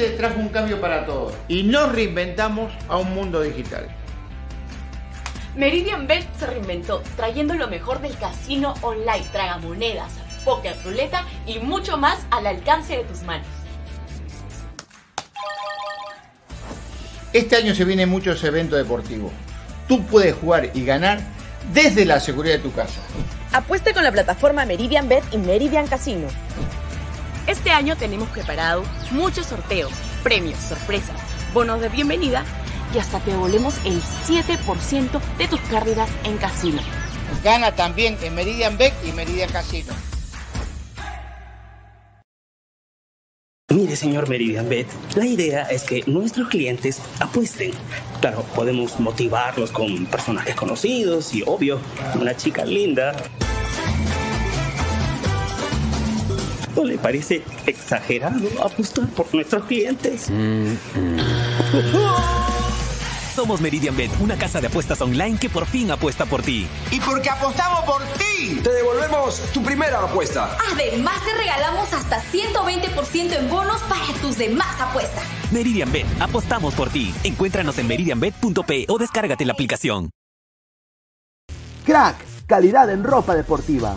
2020 trajo un cambio para todos y nos reinventamos a un mundo digital. Meridian Bet se reinventó trayendo lo mejor del casino online, tragamonedas, póker, ruleta y mucho más al alcance de tus manos. Este año se vienen muchos eventos deportivos. Tú puedes jugar y ganar desde la seguridad de tu casa. Apueste con la plataforma Meridian Bet y Meridian Casino. Este año tenemos preparado muchos sorteos, premios, sorpresas, bonos de bienvenida y hasta te devolvemos el 7% de tus pérdidas en casino. Gana también en Meridian Bet y Meridian Casino. Mire, señor Meridian Bet, la idea es que nuestros clientes apuesten. Claro, podemos motivarlos con personajes conocidos y, obvio, una chica linda. ¿No le parece exagerado apostar por nuestros clientes? Somos Meridian Bet, una casa de apuestas online que por fin apuesta por ti. Y porque apostamos por ti, te devolvemos tu primera apuesta. Además, te regalamos hasta 120% en bonos para tus demás apuestas. Meridian Bet, apostamos por ti. Encuéntranos en meridianbet.p o descárgate la aplicación. Crack, calidad en ropa deportiva.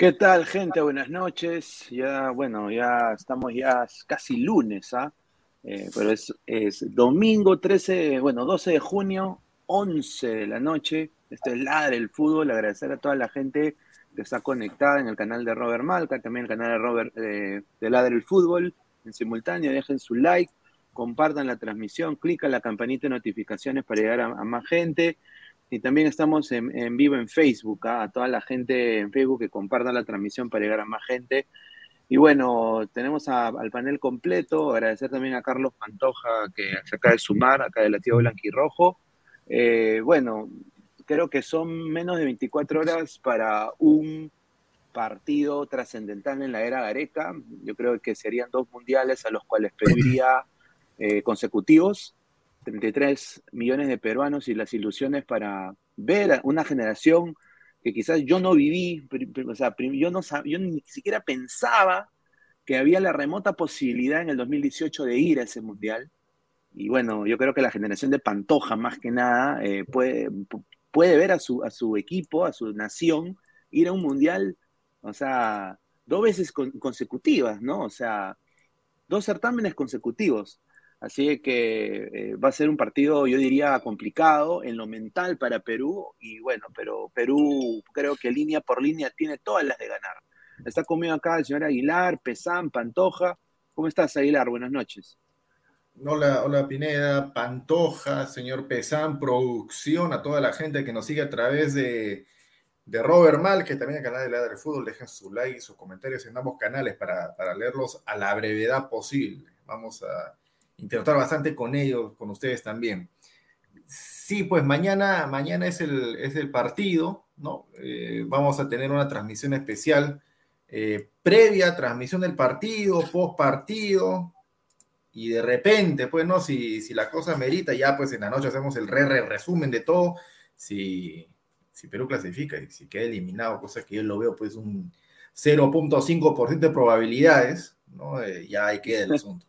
¿Qué tal, gente? Buenas noches. Ya, bueno, ya estamos ya casi lunes, ¿ah? Eh, pero es, domingo 13, bueno, 12 de junio, 11 de la noche. Este es Ladre el Fútbol. Agradecer a toda la gente que está conectada en el canal de Robert Malca, también el canal de Robert eh, de Ladre el Fútbol en simultáneo. Dejen su like, compartan la transmisión, clican la campanita de notificaciones para llegar a más gente. Y también estamos en, vivo en Facebook, ¿ah? a toda la gente en Facebook que comparta la transmisión para llegar a más gente. Y bueno, tenemos al panel completo, agradecer también a Carlos Pantoja que se acaba de sumar, acá del Latido Blanquirrojo. Eh, bueno, creo que son menos de 24 horas para un partido trascendental en la era Gareca. Yo creo que serían dos mundiales a los cuales pediría eh, consecutivos. 33 millones de peruanos y las ilusiones para ver una generación que quizás yo no viví, o sea, yo, no yo ni siquiera pensaba que había la remota posibilidad en el 2018 de ir a ese mundial. Y bueno, yo creo que la generación de Pantoja, más que nada, eh, puede, puede ver a su, a su equipo, a su nación, ir a un mundial, o sea, dos veces con, consecutivas, ¿no? O sea, dos certámenes consecutivos. Así que eh, va a ser un partido, yo diría, complicado en lo mental para Perú. Y bueno, pero Perú creo que línea por línea tiene todas las de ganar. Está conmigo acá el señor Aguilar, Pesán, Pantoja. ¿Cómo estás, Aguilar? Buenas noches. Hola, hola Pineda, Pantoja, señor Pesán, producción, a toda la gente que nos sigue a través de, de Robert Mal, que también el canal de Ladre del Fútbol. Dejen su like y sus comentarios en ambos canales para, para leerlos a la brevedad posible. Vamos a interactuar bastante con ellos, con ustedes también. Sí, pues mañana, mañana es el, es el partido, ¿no? Eh, vamos a tener una transmisión especial eh, previa, transmisión del partido, post partido, y de repente, pues, ¿no? Si, si la cosa merita, ya pues en la noche hacemos el re, re resumen de todo, si, si Perú clasifica y si queda eliminado, cosa que yo lo veo pues un 0.5% de probabilidades, ¿no? Eh, ya ahí queda el asunto.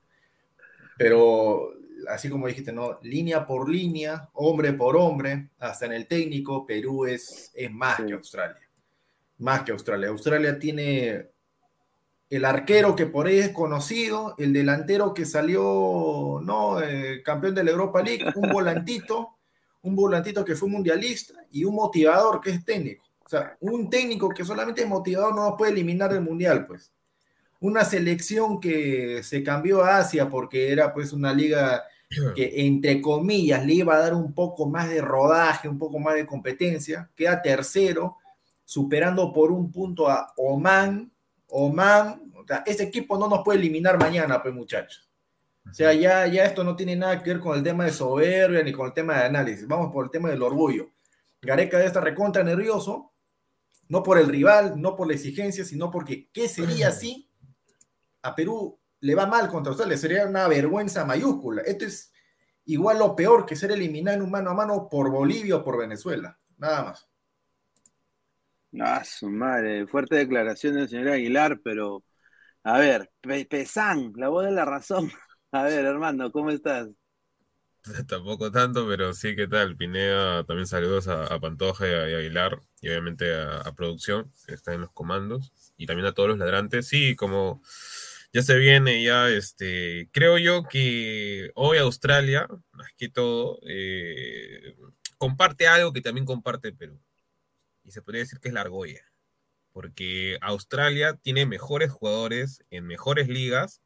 Pero así como dijiste, ¿no? Línea por línea, hombre por hombre, hasta en el técnico, Perú es, es más sí. que Australia. Más que Australia. Australia tiene el arquero que por ahí es conocido, el delantero que salió, ¿no? Eh, campeón de la Europa League, un volantito, un volantito que fue mundialista y un motivador que es técnico. O sea, un técnico que solamente es motivador no nos puede eliminar del mundial, pues una selección que se cambió a Asia porque era pues una liga que entre comillas le iba a dar un poco más de rodaje, un poco más de competencia, queda tercero, superando por un punto a Oman, Oman, o sea, ese equipo no nos puede eliminar mañana, pues muchachos. O sea, ya, ya esto no tiene nada que ver con el tema de soberbia ni con el tema de análisis, vamos por el tema del orgullo. Gareca de esta recontra nervioso, no por el rival, no por la exigencia, sino porque ¿qué sería así? A Perú le va mal contra Australia, sería una vergüenza mayúscula. Esto es igual lo peor que ser eliminado en un mano a mano por Bolivia o por Venezuela, nada más. Ah, su madre, fuerte declaración del señor Aguilar, pero a ver, Pesán, la voz de la razón. A ver, hermano, ¿cómo estás? Tampoco tanto, pero sí, ¿qué tal? Pineda, también saludos a, a Pantoja y a, y a, Aguilar, y obviamente a, a, Producción, que está en los comandos, y también a todos los ladrantes. Sí, como ya se viene, ya, este, creo yo que hoy Australia, más que todo, eh, comparte algo que también comparte Perú. Y se podría decir que es la argolla. Porque Australia tiene mejores jugadores en mejores ligas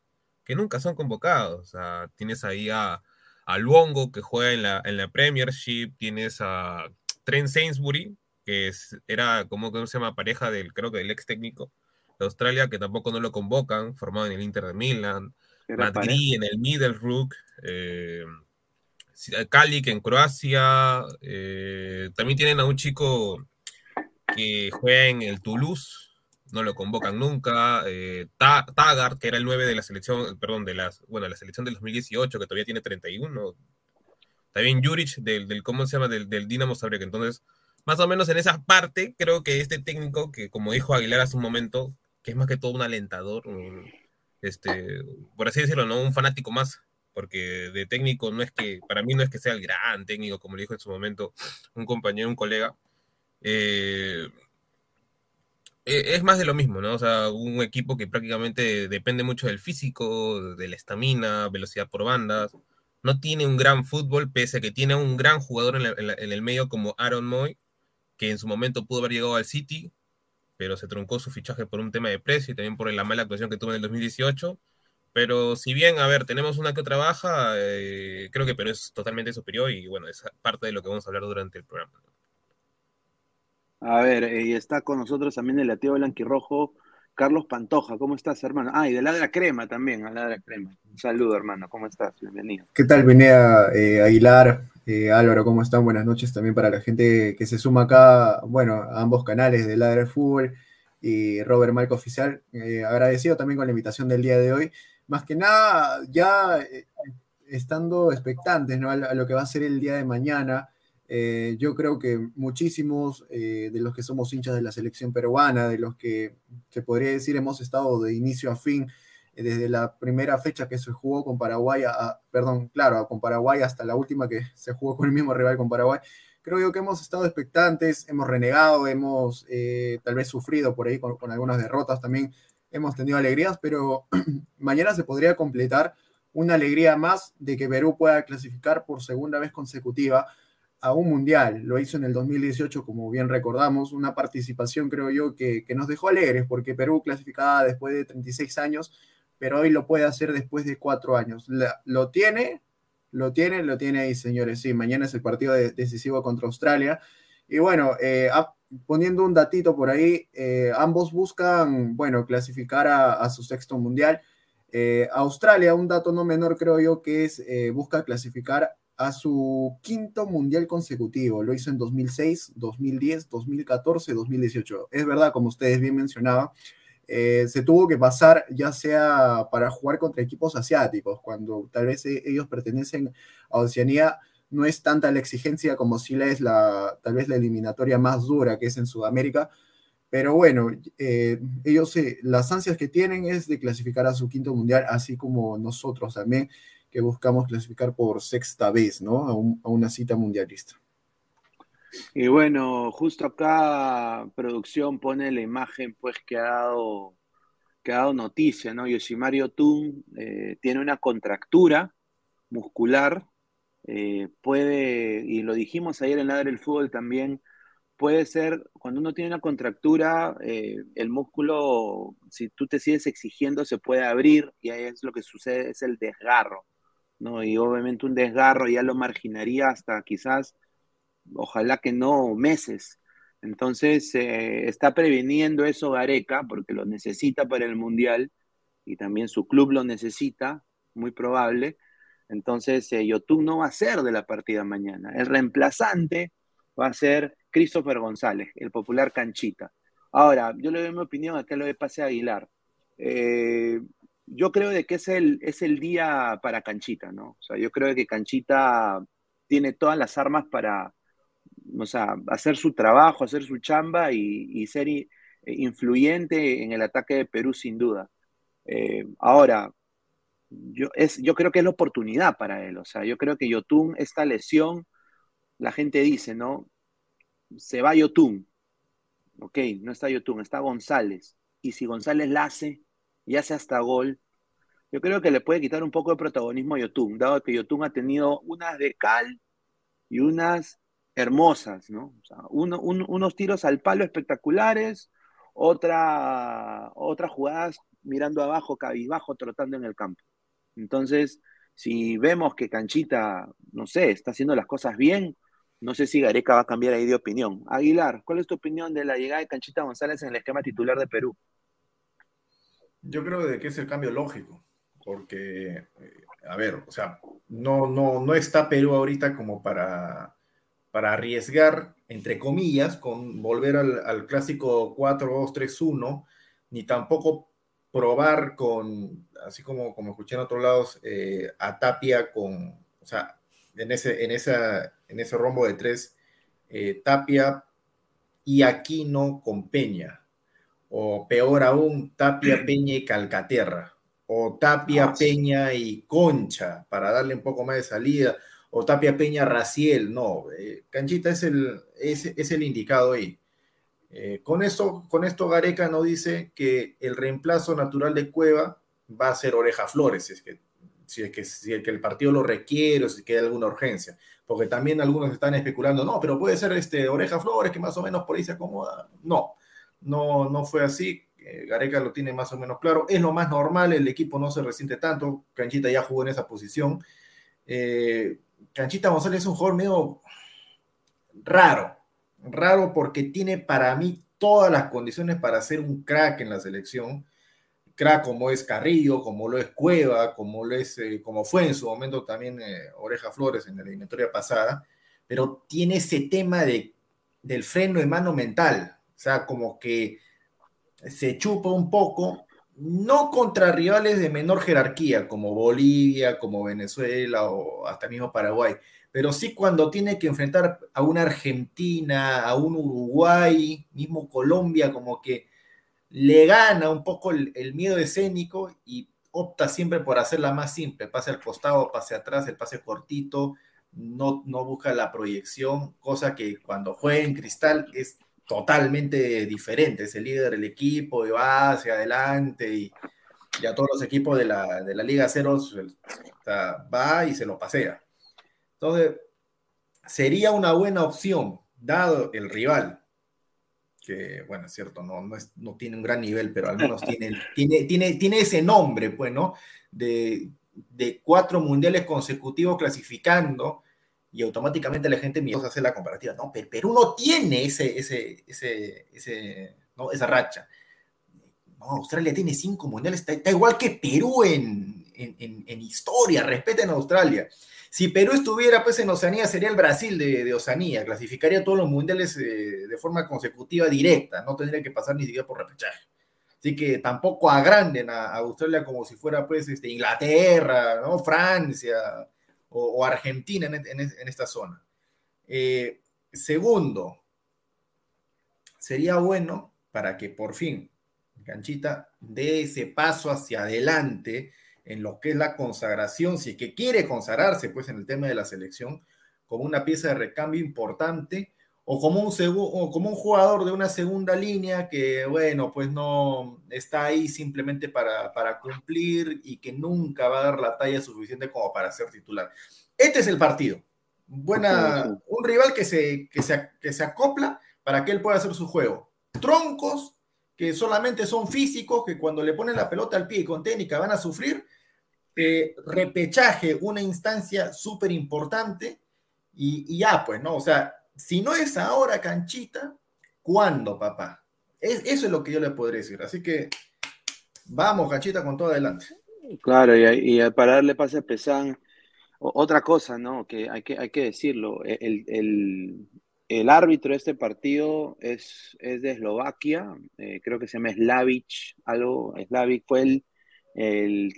que nunca son convocados. O sea, tienes ahí a, a Luongo que juega en la, en la Premiership, tienes a Trent Sainsbury, que es, era como que se llama pareja del, creo que del ex técnico de Australia, que tampoco no lo convocan, formado en el Inter de Milan, Madrid en el Middlesbrough, eh, Kalik en Croacia, eh, también tienen a un chico que juega en el Toulouse, no lo convocan nunca, eh, Taggart, que era el 9 de la selección, perdón, de las, bueno, la selección del 2018, que todavía tiene 31, también Juric del, del ¿cómo se llama? Del, del Dinamo Zagreb, entonces más o menos en esa parte, creo que este técnico, que como dijo Aguilar hace un momento, que es más que todo un alentador, este, por así decirlo, ¿no? Un fanático más, porque de técnico no es que, para mí no es que sea el gran técnico, como le dijo en su momento un compañero, un colega. Eh, e, es más de lo mismo, ¿no? O sea, un equipo que prácticamente depende mucho del físico, de la estamina, velocidad por bandas. No tiene un gran fútbol, pese a que tiene un gran jugador en, en el medio como Aaron Moy, que en su momento pudo haber llegado al City, pero se truncó su fichaje por un tema de precio y también por la mala actuación que tuvo en el 2018. Pero si bien, a ver, tenemos una que otra baja, eh, creo que Perú es totalmente superior y bueno, es parte de lo que vamos a hablar durante el programa. A ver, y está con nosotros también el lateo blanquirrojo, Carlos Pantoja. ¿Cómo estás, hermano? Ah, y de Ladra Crema también, a Ladra Crema. Un saludo, hermano. ¿Cómo estás? Bienvenido. ¿Qué tal, Vinea eh, Aguilar? Eh, Álvaro, ¿cómo están? Buenas noches también para la gente que se suma acá, bueno, a ambos canales de Ladra Fútbol y Robert Malco Oficial. Eh, agradecido también con la invitación del día de hoy. Más que nada, ya eh, estando expectantes ¿no? a, lo que va a ser el día de mañana, yo creo que muchísimos de los que somos hinchas de la selección peruana, de los que se podría decir hemos estado de inicio a fin desde la primera fecha que se jugó con Paraguay, perdón, claro, con Paraguay hasta la última que se jugó con el mismo rival con Paraguay, creo yo que hemos estado expectantes, hemos renegado, hemos eh, tal vez sufrido por ahí con, algunas derrotas también, hemos tenido alegrías, pero mañana se podría completar una alegría más de que Perú pueda clasificar por segunda vez consecutiva a un mundial. Lo hizo en el 2018, como bien recordamos, una participación creo yo que, que nos dejó alegres porque Perú clasificaba después de 36 años pero hoy lo puede hacer después de cuatro años. lo tiene, lo tiene, lo tiene ahí, señores. Sí, mañana es el partido decisivo contra Australia. Y bueno, eh, poniendo un datito por ahí, eh, ambos buscan, bueno, clasificar a, su sexto mundial. Eh, Australia, un dato no menor creo yo que es, busca clasificar a su quinto mundial consecutivo. Lo hizo en 2006, 2010, 2014, 2018. Es verdad, como ustedes bien mencionaban, eh, se tuvo que pasar ya sea para jugar contra equipos asiáticos, cuando tal vez e-, ellos pertenecen a Oceanía, no es tanta la exigencia como si la es la, tal vez la eliminatoria más dura que es en Sudamérica, pero bueno, eh, ellos las ansias que tienen es de clasificar a su quinto mundial, así como nosotros también, que buscamos clasificar por sexta vez, ¿no? a una cita mundialista. Y bueno, justo acá producción pone la imagen pues que ha dado, que ha dado noticia, ¿no? Yoshimario Tun eh, tiene una contractura muscular, eh, puede, y lo dijimos ayer en la del fútbol también, puede ser, cuando uno tiene una contractura, eh, el músculo, si tú te sigues exigiendo, se puede abrir y ahí es lo que sucede, es el desgarro, ¿no? Y obviamente un desgarro ya lo marginaría hasta quizás ojalá que no meses. Entonces, eh, está previniendo eso Gareca, porque lo necesita para el Mundial y también su club lo necesita, muy probable. Entonces, eh, Yotun no va a ser de la partida mañana. El reemplazante va a ser Christopher González, el popular Canchita. Ahora, yo le doy mi opinión acá lo de Pase Aguilar. Eh, yo creo de que es el, es el día para Canchita, ¿no? O sea, yo creo que Canchita tiene todas las armas para, o sea, hacer su trabajo, hacer su chamba y, ser eh, influyente en el ataque de Perú sin duda. Eh, ahora, yo, es, yo creo que es la oportunidad para él, o sea, yo creo que Yotun, esta lesión, la gente dice, ¿no? Se va Yotun, ok, no está Yotun, está González, y si González la hace y hace hasta gol, yo creo que le puede quitar un poco de protagonismo a Yotun, dado que Yotun ha tenido unas de cal y unas hermosas, ¿no? O sea, unos tiros al palo espectaculares, otra, otras jugadas mirando abajo, cabizbajo, trotando en el campo. Entonces, si vemos que Canchita, no sé, está haciendo las cosas bien, no sé si Gareca va a cambiar ahí de opinión. Aguilar, ¿cuál es tu opinión de la llegada de Canchita González en el esquema titular de Perú? Yo creo que es el cambio lógico, porque, eh, a ver, o sea, no, no, no está Perú ahorita como para, para arriesgar, entre comillas, con volver al, clásico 4-2-3-1, ni tampoco probar con, así como, como escuché en otros lados, eh, a Tapia con, o sea, en ese, en esa, en ese rombo de tres, eh, Tapia y Aquino con Peña, o peor aún, Tapia, Peña y Calcaterra, o Tapia, Peña y Concha, para darle un poco más de salida, o Tapia, Peña, Raciel, no, eh, Canchita es el, es, es el indicado ahí. Eh, con, esto, con esto Gareca no dice que el reemplazo natural de Cueva va a ser Oreja Flores, es que si es que, si es que el partido lo requiere o si queda alguna urgencia. Porque también algunos están especulando, no, pero puede ser este Oreja Flores que más o menos por ahí se acomoda. No, no, no fue así. Eh, Gareca lo tiene más o menos claro. Es lo más normal, el equipo no se resiente tanto. Canchita ya jugó en esa posición. Canchita González es un jugador medio raro, raro porque tiene para mí todas las condiciones para ser un crack en la selección. Crack como es Carrillo, como lo es Cueva, como lo es, eh, como fue en su momento también eh, Oreja Flores en la eliminatoria pasada, pero tiene ese tema de, del freno de mano mental, o sea, como que se chupa un poco, no contra rivales de menor jerarquía, como Bolivia, como Venezuela o hasta mismo Paraguay, pero sí cuando tiene que enfrentar a una Argentina, a un Uruguay, mismo Colombia, como que le gana un poco el, miedo escénico y opta siempre por hacerla más simple, pase al costado, pase atrás, el pase cortito, no, no busca la proyección, cosa que cuando juega en cristal es totalmente diferente, es el líder del equipo y va hacia adelante y, ya todos los equipos de la, de la Liga Cero va y se lo pasea. Entonces, sería una buena opción, dado el rival, que, bueno, es cierto, no, no, es, no tiene un gran nivel, pero al menos tiene, tiene, tiene, tiene ese nombre, pues, ¿no? De, de cuatro mundiales consecutivos clasificando y automáticamente la gente a hacer la comparativa. No, pero Perú no tiene ese, ese, ese, ese ¿no? esa racha. No, Australia tiene cinco mundiales, está, está igual que Perú en, en, en, en historia, respeten a Australia. Si Perú estuviera pues en Oceanía, sería el Brasil de, Oceanía, clasificaría todos los mundiales eh, de forma consecutiva directa, no tendría que pasar ni siquiera por repechaje. Así que tampoco agranden a, Australia como si fuera pues este, Inglaterra, ¿no? Francia o, Argentina en, esta zona. Eh, segundo, sería bueno para que por fin Ganchita dé ese paso hacia adelante en lo que es la consagración, si es que quiere consagrarse pues en el tema de la selección, como una pieza de recambio importante o como un, o como un jugador de una segunda línea que, bueno, pues no está ahí simplemente para, para cumplir y que nunca va a dar la talla suficiente como para ser titular. Este es el partido. Buena, un rival que se, que, se, que se acopla para que él pueda hacer su juego. Troncos que solamente son físicos, que cuando le ponen la pelota al pie y con técnica van a sufrir, eh, repechaje, una instancia súper importante y, ya, pues, ¿no? O sea, si no es ahora canchita, ¿cuándo, papá? eso es lo que yo le podría decir. Así que vamos, canchita, con todo adelante. Claro, y, para darle pase a Pesán, otra cosa, ¿no? Que hay que, hay que decirlo, e, el, árbitro de este partido es, es de Eslovaquia, eh, creo que se llama Slavic, algo, Slavic fue el, el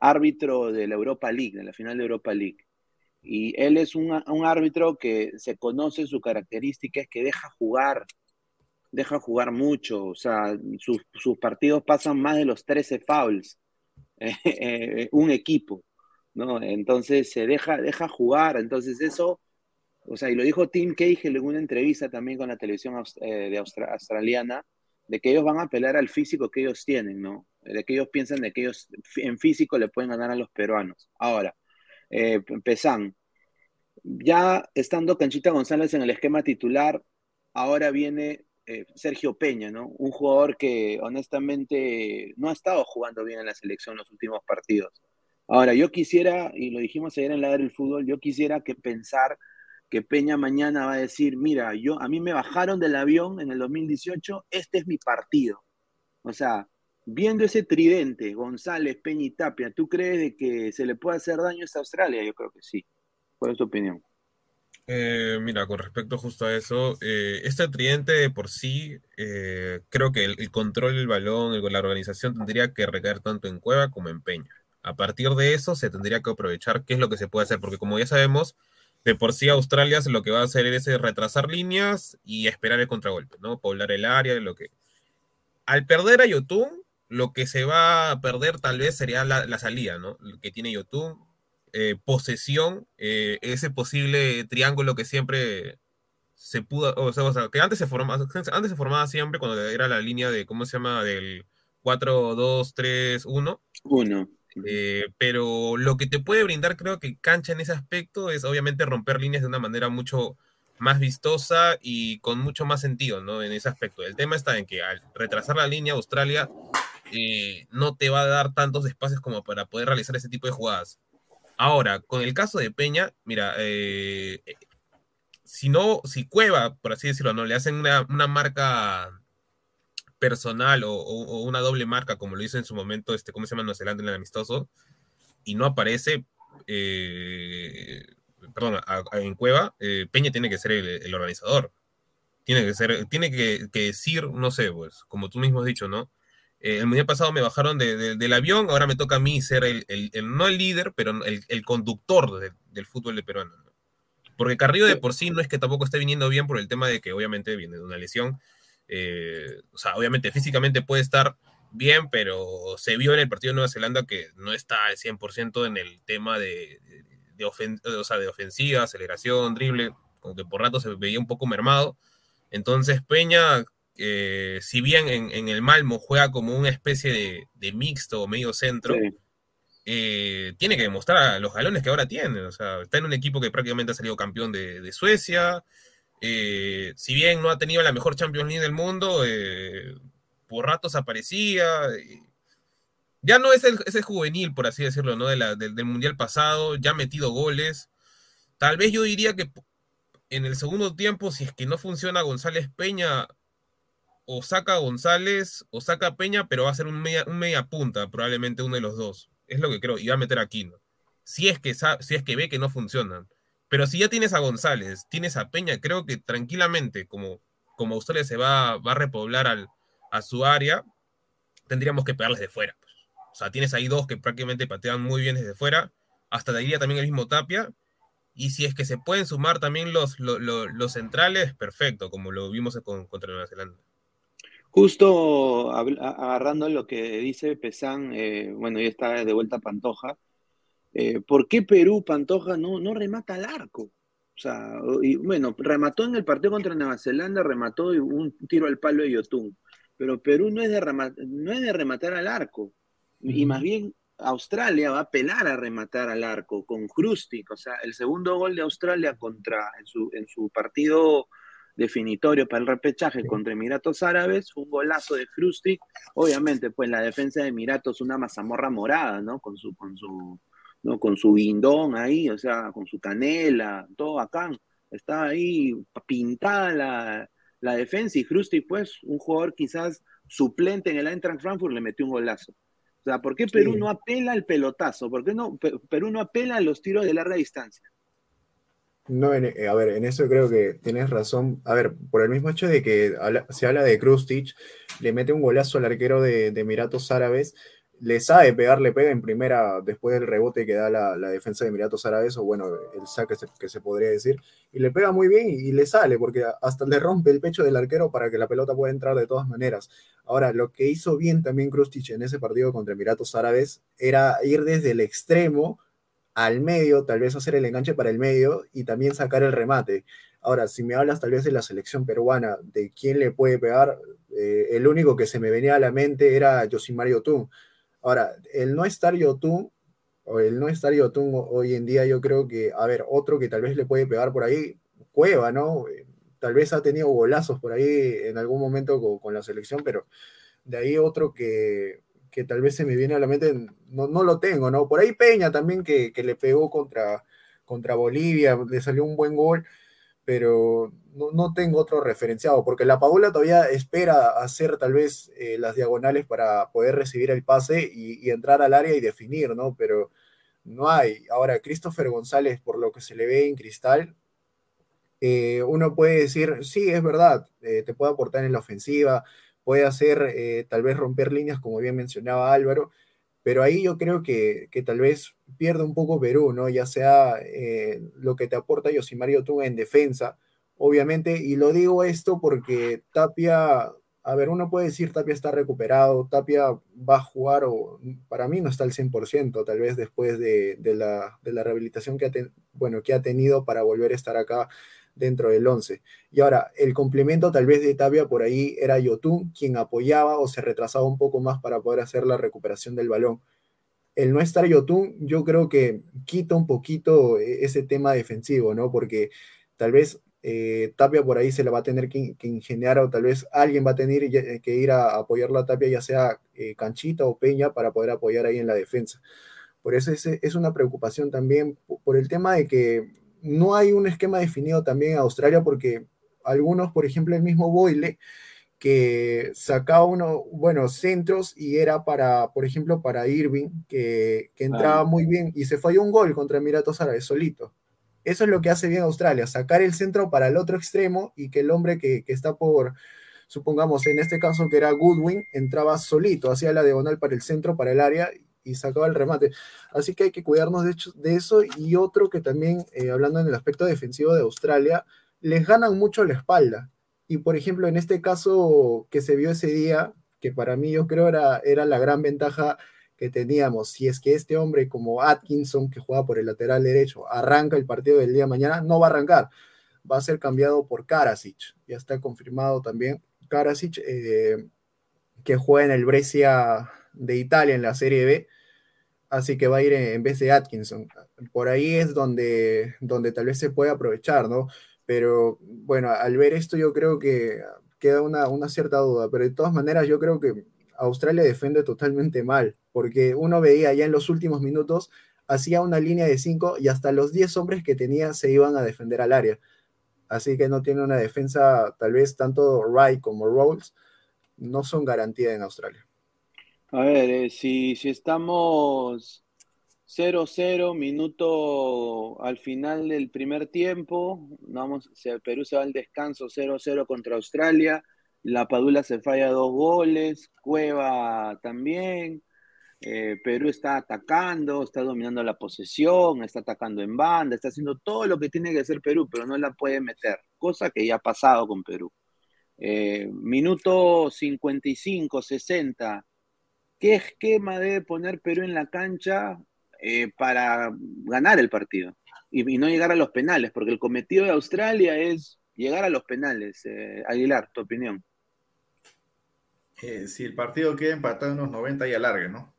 árbitro de la Europa League, de la final de Europa League. Y él es un, árbitro que se conoce su característica, es que deja jugar, deja jugar mucho, o sea, sus, partidos pasan más de los 13 fouls, eh, eh, un equipo, ¿no? Entonces se deja, deja jugar, entonces eso, o sea, y lo dijo Tim Cahill en una entrevista también con la televisión eh, de australiana, de que ellos van a apelar al físico que ellos tienen, ¿no? De que ellos piensan de que ellos en físico le pueden ganar a los peruanos. Ahora, eh, Pesán, ya estando Canchita González en el esquema titular, ahora viene eh, Sergio Peña, ¿no? Un jugador que honestamente no ha estado jugando bien en la selección en los últimos partidos. Ahora, yo quisiera, y lo dijimos ayer en la del fútbol, yo quisiera que pensar que Peña mañana va a decir, mira, yo a mí me bajaron del avión en el 2018, este es mi partido. O sea, viendo ese tridente, González, Peña y Tapia, ¿tú crees de que se le puede hacer daño a Australia? Yo creo que sí. ¿Cuál es tu opinión? Eh, mira, con respecto justo a eso, eh, este tridente de por sí, eh, creo que el, control del balón, la organización tendría que recaer tanto en Cueva como en Peña. A partir de eso se tendría que aprovechar qué es lo que se puede hacer, porque como ya sabemos, de por sí Australia lo que va a hacer es retrasar líneas y esperar el contragolpe, ¿no? Poblar el área, lo que... Al perder a Yotun, lo que se va a perder tal vez sería la, salida, ¿no? Que tiene Yotun, eh, posesión, eh, ese posible triángulo que siempre se pudo, o sea, que antes se, formaba, antes se formaba siempre cuando era la línea de, ¿cómo se llama? Del 4, 2, 3, 1. 1. pero lo que te puede brindar, creo que cancha en ese aspecto, es obviamente romper líneas de una manera mucho más vistosa y con mucho más sentido, ¿no? En ese aspecto. El tema está en que al retrasar la línea, Australia eh, no te va a dar tantos espacios como para poder realizar ese tipo de jugadas. Ahora, con el caso de Peña, mira, eh, si no, si Cueva, por así decirlo, no le hacen una, marca personal o, una doble marca, como lo hizo en su momento, este, ¿cómo se llama Nueva Zelanda en el amistoso? Y no aparece, eh, perdón, en Cueva, eh, Peña tiene que ser el, organizador. Tiene que ser, tiene que, que, decir, no sé, pues, como tú mismo has dicho, ¿no? Eh, el mundial pasado me bajaron del avión, ahora me toca a mí ser el, no el líder, pero el, conductor del fútbol de peruano. Porque Carrillo de por sí no es que tampoco esté viniendo bien por el tema de que obviamente viene de una lesión. Eh, o sea, obviamente físicamente puede estar bien, pero se vio en el partido de Nueva Zelanda que no está al 100% en el tema de, de, de ofensiva, aceleración, drible, como que por rato se veía un poco mermado. Entonces Peña eh, si bien en, el Malmo juega como una especie de, mixto o medio centro, eh, tiene que demostrar los galones que ahora tiene. O sea, está en un equipo que prácticamente ha salido campeón de, Suecia. Eh, si bien no ha tenido la mejor Champions League del mundo, por ratos aparecía. ya no es ese juvenil, por así decirlo, ¿no? del Mundial pasado, ya ha metido goles. Tal vez yo diría que en el segundo tiempo, si es que no funciona González Peña, o saca González o saca Peña, pero va a ser un media, un media punta, probablemente uno de los dos. Es lo que creo. Y va a meter a Aquino. Si es que, si es que ve que no funcionan. Pero si ya tienes a González, tienes a Peña, creo que tranquilamente, como, como Australia se va, va a repoblar al, a su área, tendríamos que pegarles de fuera. Pues. O sea, tienes ahí dos que prácticamente patean muy bien desde fuera. Hasta de iría también el mismo Tapia. Y si es que se pueden sumar también los, los, centrales, perfecto, como lo vimos con, contra Nueva Zelanda. Justo agarrando lo que dice Pesán, eh, bueno, ya está de vuelta Pantoja. Eh, ¿Por qué Perú, Pantoja, no, no remata al arco? O sea, y, bueno, remató en el partido contra Nueva Zelanda, remató un tiro al palo de Yotun. Pero Perú no es de, rematar, no es de rematar al arco. Y más bien Australia va a apelar a rematar al arco con Krustik. O sea, el segundo gol de Australia contra en su, en su partido definitorio para el repechaje contra Emiratos Árabes, un golazo de Frustri, obviamente pues la defensa de Emiratos una mazamorra morada, ¿no? Con su, con su, ¿no? Con su guindón ahí, o sea, con su canela, todo acá, está ahí pintada la, la defensa y Frustri pues un jugador quizás suplente en el Eintracht Frankfurt le metió un golazo. O sea, ¿por qué Perú no apela al pelotazo? ¿Por qué no, Perú no apela a los tiros de larga distancia? No, eh, a ver, en eso creo que tienes razón. A ver, por el mismo hecho de que se habla de Krustic, le mete un golazo al arquero de, Emiratos Árabes, le sabe pegar, le pega en primera después del rebote que da la, defensa de Emiratos Árabes, o bueno, el saque que se podría decir, y le pega muy bien y, le sale, porque hasta le rompe el pecho del arquero para que la pelota pueda entrar de todas maneras. Ahora, lo que hizo bien también Krustic en ese partido contra Emiratos Árabes era ir desde el extremo al medio, tal vez hacer el enganche para el medio y también sacar el remate. Ahora, si me hablas tal vez de la selección peruana, de quién le puede pegar, eh, el único que se me venía a la mente era Josimar Yotun. Ahora, el no estar Yotun el no estar Yotun hoy en día, yo creo que, a ver, otro que tal vez le puede pegar por ahí, Cueva, ¿no? Eh, tal vez ha tenido golazos por ahí en algún momento con, la selección, pero de ahí otro que, que, tal vez se me viene a la mente, no, no lo tengo, ¿no? Por ahí Peña también que, que le pegó contra, contra Bolivia, le salió un buen gol, pero no, tengo otro referenciado, porque la Paula todavía espera hacer tal vez eh, las diagonales para poder recibir el pase y, entrar al área y definir, ¿no? Pero no hay. Ahora, Christopher González, por lo que se le ve en cristal, eh, uno puede decir, sí, es verdad, eh, te puede aportar en la ofensiva, puede hacer tal vez romper líneas, como bien mencionaba Álvaro, pero ahí yo creo que, tal vez pierde un poco Perú, ¿no? Ya sea lo que te aporta Yosimario tú en defensa, obviamente, y lo digo esto porque Tapia, a ver, uno puede decir Tapia está recuperado, Tapia va a jugar, o para mí no está al 100%, tal vez después de, la, rehabilitación que ha, bueno, que ha tenido para volver a estar acá dentro del 11. Y ahora, el complemento tal vez de Tapia por ahí era Yotun, quien apoyaba o se retrasaba un poco más para poder hacer la recuperación del balón. El no estar Yotun, yo creo que quita un poquito e-, ese tema defensivo, ¿no? Porque tal vez eh, Tapia por ahí se la va a tener que, ingeniar o tal vez alguien va a tener que ir a apoyar la Tapia, ya sea eh, Canchita o Peña, para poder apoyar ahí en la defensa. Por eso es, es, una preocupación también por el tema de que no hay un esquema definido también en Australia, porque algunos, por ejemplo, el mismo Boyle, que sacaba uno, bueno, centros y era para, por ejemplo, para Irving, que, que entraba muy bien y se falló un gol contra Emiratos Árabes solito. Eso es lo que hace bien Australia, sacar el centro para el otro extremo y que el hombre que, está por, supongamos en este caso que era Goodwin, entraba solito, hacía la diagonal para el centro, para el área y sacaba el remate. Así que hay que cuidarnos de, eso y otro que también, eh, hablando en el aspecto defensivo de Australia, les ganan mucho la espalda. Y por ejemplo, en este caso que se vio ese día, que para mí yo creo era, era la gran ventaja que teníamos, si es que este hombre como Atkinson, que juega por el lateral derecho, arranca el partido del día de mañana, no va a arrancar, va a ser cambiado por Karasic, ya está confirmado también. Karasic, eh, que juega en el Brescia de Italia en la Serie B, así que va a ir en, vez de Atkinson. Por ahí es donde, donde tal vez se puede aprovechar, ¿no? Pero bueno, al ver esto yo creo que queda una, una cierta duda, pero de todas maneras yo creo que Australia defiende totalmente mal, porque uno veía ya en los últimos minutos, hacía una línea de 5 y hasta los 10 hombres que tenía se iban a defender al área. Así que no tiene una defensa, tal vez tanto Wright como Rolls, no son garantía en Australia. A ver, eh, si, si estamos 0-0, minuto al final del primer tiempo, vamos, Perú se va al descanso 0-0 contra Australia la Padula se falla dos goles, Cueva también. Eh, Perú está atacando, está dominando la posesión, está atacando en banda, está haciendo todo lo que tiene que hacer Perú, pero no la puede meter, cosa que ya ha pasado con Perú. Eh, minuto 55, 60. ¿Qué esquema debe poner Perú en la cancha eh, para ganar el partido y, no llegar a los penales? Porque el cometido de Australia es llegar a los penales. Aguilar, tu opinión. Eh, si el partido queda empatado en unos 90 y alargue, ¿no?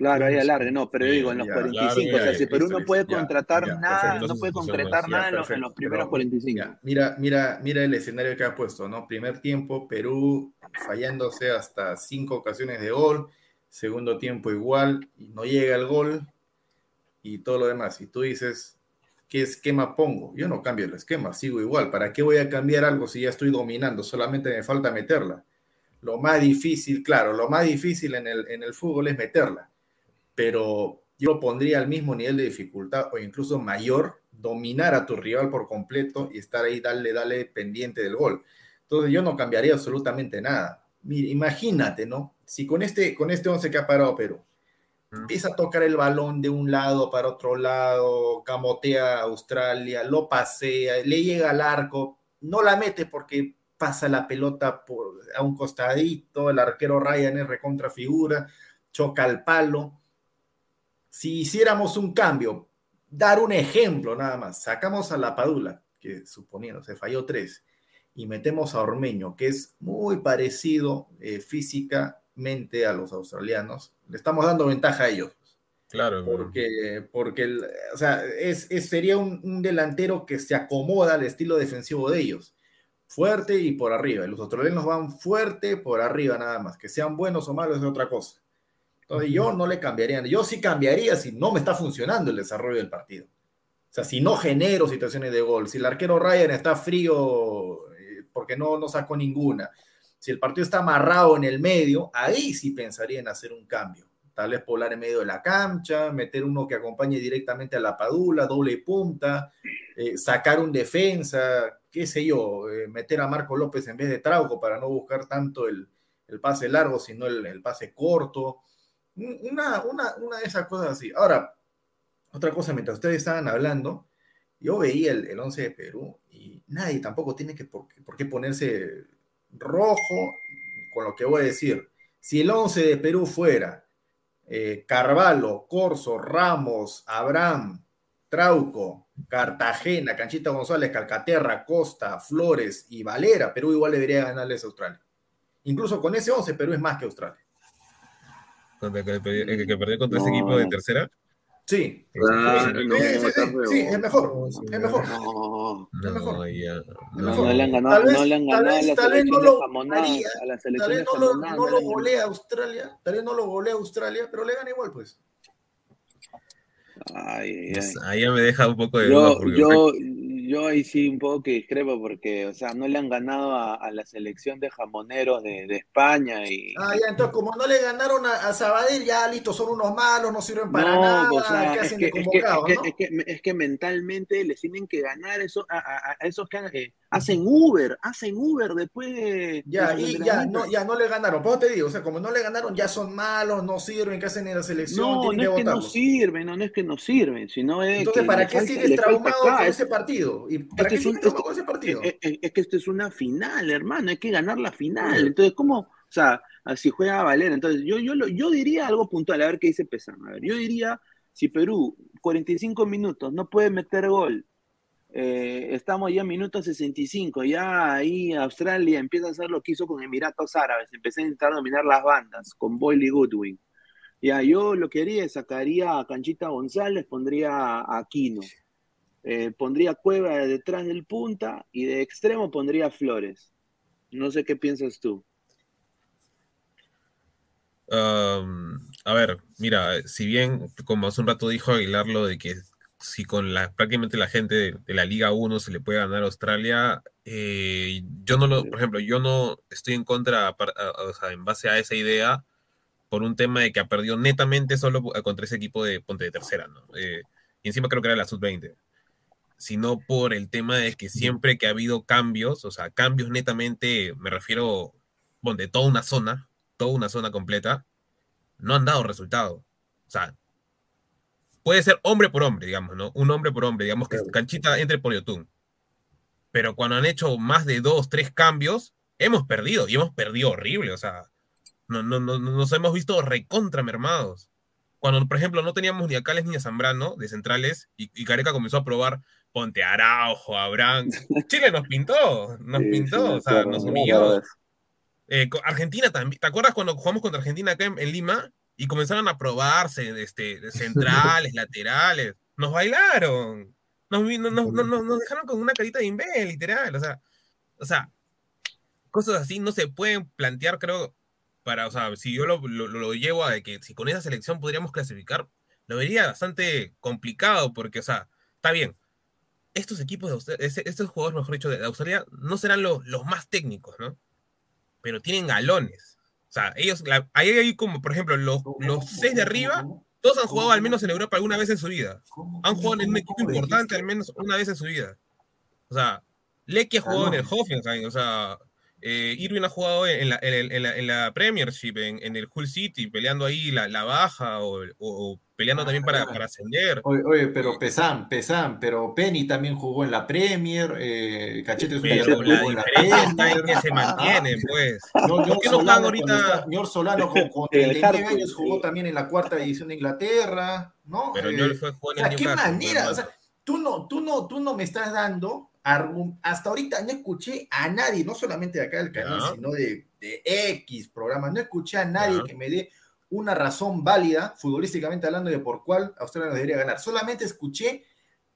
Claro, ahí alargue, no, pero digo, en los 45, o sea, si Perú no puede contratar nada, no puede concretar nada en los, primeros 45. Mira, mira, mira el escenario que ha puesto, ¿no? Primer tiempo, Perú fallándose hasta cinco ocasiones de gol, segundo tiempo igual, y no llega el gol, y todo lo demás. Y tú dices, ¿qué esquema pongo? Yo no cambio el esquema, sigo igual. ¿Para qué voy a cambiar algo si ya estoy dominando? Solamente me falta meterla. Lo más difícil, claro, lo más difícil en el, en el fútbol es meterla, pero yo pondría al mismo nivel de dificultad o incluso mayor, dominar a tu rival por completo y estar ahí, darle, dale pendiente del gol. Entonces yo no cambiaría absolutamente nada. Mira, imagínate, ¿no? Si con este, con este 11 que ha parado Perú, empieza a tocar el balón de un lado para otro lado, camotea a Australia, lo pasea, le llega al arco, no la mete porque pasa la pelota por, a un costadito, el arquero Ryan es recontrafigura, choca al palo. Si hiciéramos un cambio, dar un ejemplo nada más, sacamos a la Padula, que suponiendo se falló tres, y metemos a Ormeño, que es muy parecido eh, físicamente a los australianos, le estamos dando ventaja a ellos. Claro. Porque, porque o sea, es, es- sería un, un delantero que se acomoda al estilo defensivo de ellos. Fuerte y por arriba. Los australianos van fuerte por arriba nada más. Que sean buenos o malos es otra cosa. Entonces yo no le cambiaría. Yo sí cambiaría si no me está funcionando el desarrollo del partido. O sea, si no genero situaciones de gol, si el arquero Ryan está frío eh, porque no, no sacó ninguna, si el partido está amarrado en el medio, ahí sí pensaría en hacer un cambio. Tal vez poblar en medio de la cancha, meter uno que acompañe directamente a la padula, doble punta, eh, sacar un defensa, qué sé yo, eh, meter a Marco López en vez de Trauco para no buscar tanto el, el pase largo, sino el, el pase corto. Un- Una, una, una de esas cosas así. Ahora, otra cosa, mientras ustedes estaban hablando, yo veía el, el 11 de Perú y nadie tampoco tiene que por qué ponerse rojo con lo que voy a decir. Si el 11 de Perú fuera eh, Carvalho, Corso, Ramos, Abraham, Trauco, Cartagena, Canchita González, Calcaterra, Costa, Flores y Valera, Perú igual debería ganarles a Australia. Incluso con ese 11, Perú es más que Australia. Contra que, que- que perdió contra ese equipo de tercera. Sí. Claro, Sí, no, sí, sí, está sí, feo. sí, es mejor. Es mejor. No, Es mejor. No, ya. no, mejor. no le han ganado, Tal vez- no le han tal ganado vez- a la no selección lo haría, a la selección no no golea Australia, tal vez no lo golea Australia, pero le gana igual, pues. Ay, ay, Pues, ay. ahí ya me deja un poco de duda porque yo, yo ahí sí un poco que discrepo porque, o sea, no le han ganado a, a la selección de jamoneros de, de España y Ah, ya, entonces, como no le ganaron a, a Sabadell, ya listo, son unos malos, no sirven para no, nada, o sea, ¿qué es que, es que, no? es que, es que mentalmente les tienen que ganar eso, a, a- a esos que han- eh, hacen Uber, hacen Uber después de Ya, de y ya no, ya no le ganaron. Pues te digo, o sea, como no le ganaron, ya son malos, no sirven, ¿qué hacen en la selección? No, Tienen no que es que no sirven, no, no es que no sirven, sino es Entonces, que ¿para qué falta- sigues traumado con es- ese partido? ¿Y para Este qué sigues traumado con ese partido? Es, es- es que esto es una final, hermano, hay que ganar la final. Entonces, ¿cómo? O sea, si juega Valera, entonces yo, yo, lo- yo diría algo puntual, a ver qué dice Pesán. A ver, yo diría, si Perú, 45 minutos, no puede meter gol, eh, estamos ya en minuto 65, ya ahí Australia empieza a hacer lo que hizo con Emiratos Árabes, empecé a intentar dominar las bandas con Boyle y Goodwin. Ya, yo lo que haría es sacaría a Canchita González, pondría a Aquino. Eh, pondría Cueva detrás del punta y de extremo pondría Flores. No sé qué piensas tú. A ver, mira, si bien, como hace un rato dijo Aguilar, lo de que si con la, prácticamente la gente de, de la Liga 1 se le puede ganar a Australia, eh, yo no lo, por ejemplo, yo no estoy en contra, a- o sea, en base a esa idea, por un tema de que ha perdido netamente solo contra ese equipo de Ponte de Tercera, ¿no? Eh, y encima creo que era la Sub-20 sino por el tema de que siempre que ha habido cambios, o sea, cambios netamente, me refiero, bueno, de toda una zona, toda una zona completa, no han dado resultado. O sea, puede ser hombre por hombre, digamos, ¿no? Un hombre por hombre, digamos que Canchita entre por Yotun. Pero cuando han hecho más de dos, tres cambios, hemos perdido, y hemos perdido horrible, o sea, no, no, no, no- nos hemos visto recontra mermados. Cuando, por ejemplo, no teníamos ni a Cales ni a Zambrano de centrales, y, y Careca comenzó a probar Ponte Araujo, Abraham. Chile nos pintó, nos Sí, pintó, o sea, nos humilló. Eh, Argentina también. ¿Te acuerdas cuando jugamos contra Argentina acá en, en Lima? Y comenzaron a probarse este, centrales, laterales. Nos bailaron. Nos, dejaron con una carita de imbé, literal. O sea, o sea, cosas así no se pueden plantear, creo, para, o sea, si yo lo, lo- lo llevo a de que si con esa selección podríamos clasificar, lo vería bastante complicado, porque, o sea, está bien. Estos equipos de Australia, estos jugadores, mejor dicho, de Australia, no serán los, los más técnicos, ¿no? pero tienen galones. O sea, ellos, la- ahí hay como, por ejemplo, los, los seis de arriba, todos han jugado al menos en Europa alguna vez en su vida. Han jugado en un equipo importante al menos una vez en su vida. O sea, Lecky ha jugado en el Hoffenheim, o sea, eh, Irving ha jugado en la, en el- en la, en la Premiership, en, en el Hull City, peleando ahí la, la baja o- o peleando también para, para ascender. Oye, oye, pero Pesán, Pesán, pero Penny también jugó en la Premier, eh, Cachete Pero la jugó en la diferencia está en Premier. que se mantienen, pues. Señor, ¿Por qué no juegan ahorita? Señor Solano con, con El 39 Hartford, años jugó también en la cuarta división de Inglaterra, ¿no? Pero Eh, yo fue jugó o sea, ¿qué Newcastle, manera? O sea, tú no, tú no, tú no me estás dando hasta ahorita no escuché a nadie, no solamente de acá del canal, Ya. sino de, de X programas, no escuché a nadie Ya. que me dé una razón válida, futbolísticamente hablando, de por cuál Australia nos debería ganar. Solamente escuché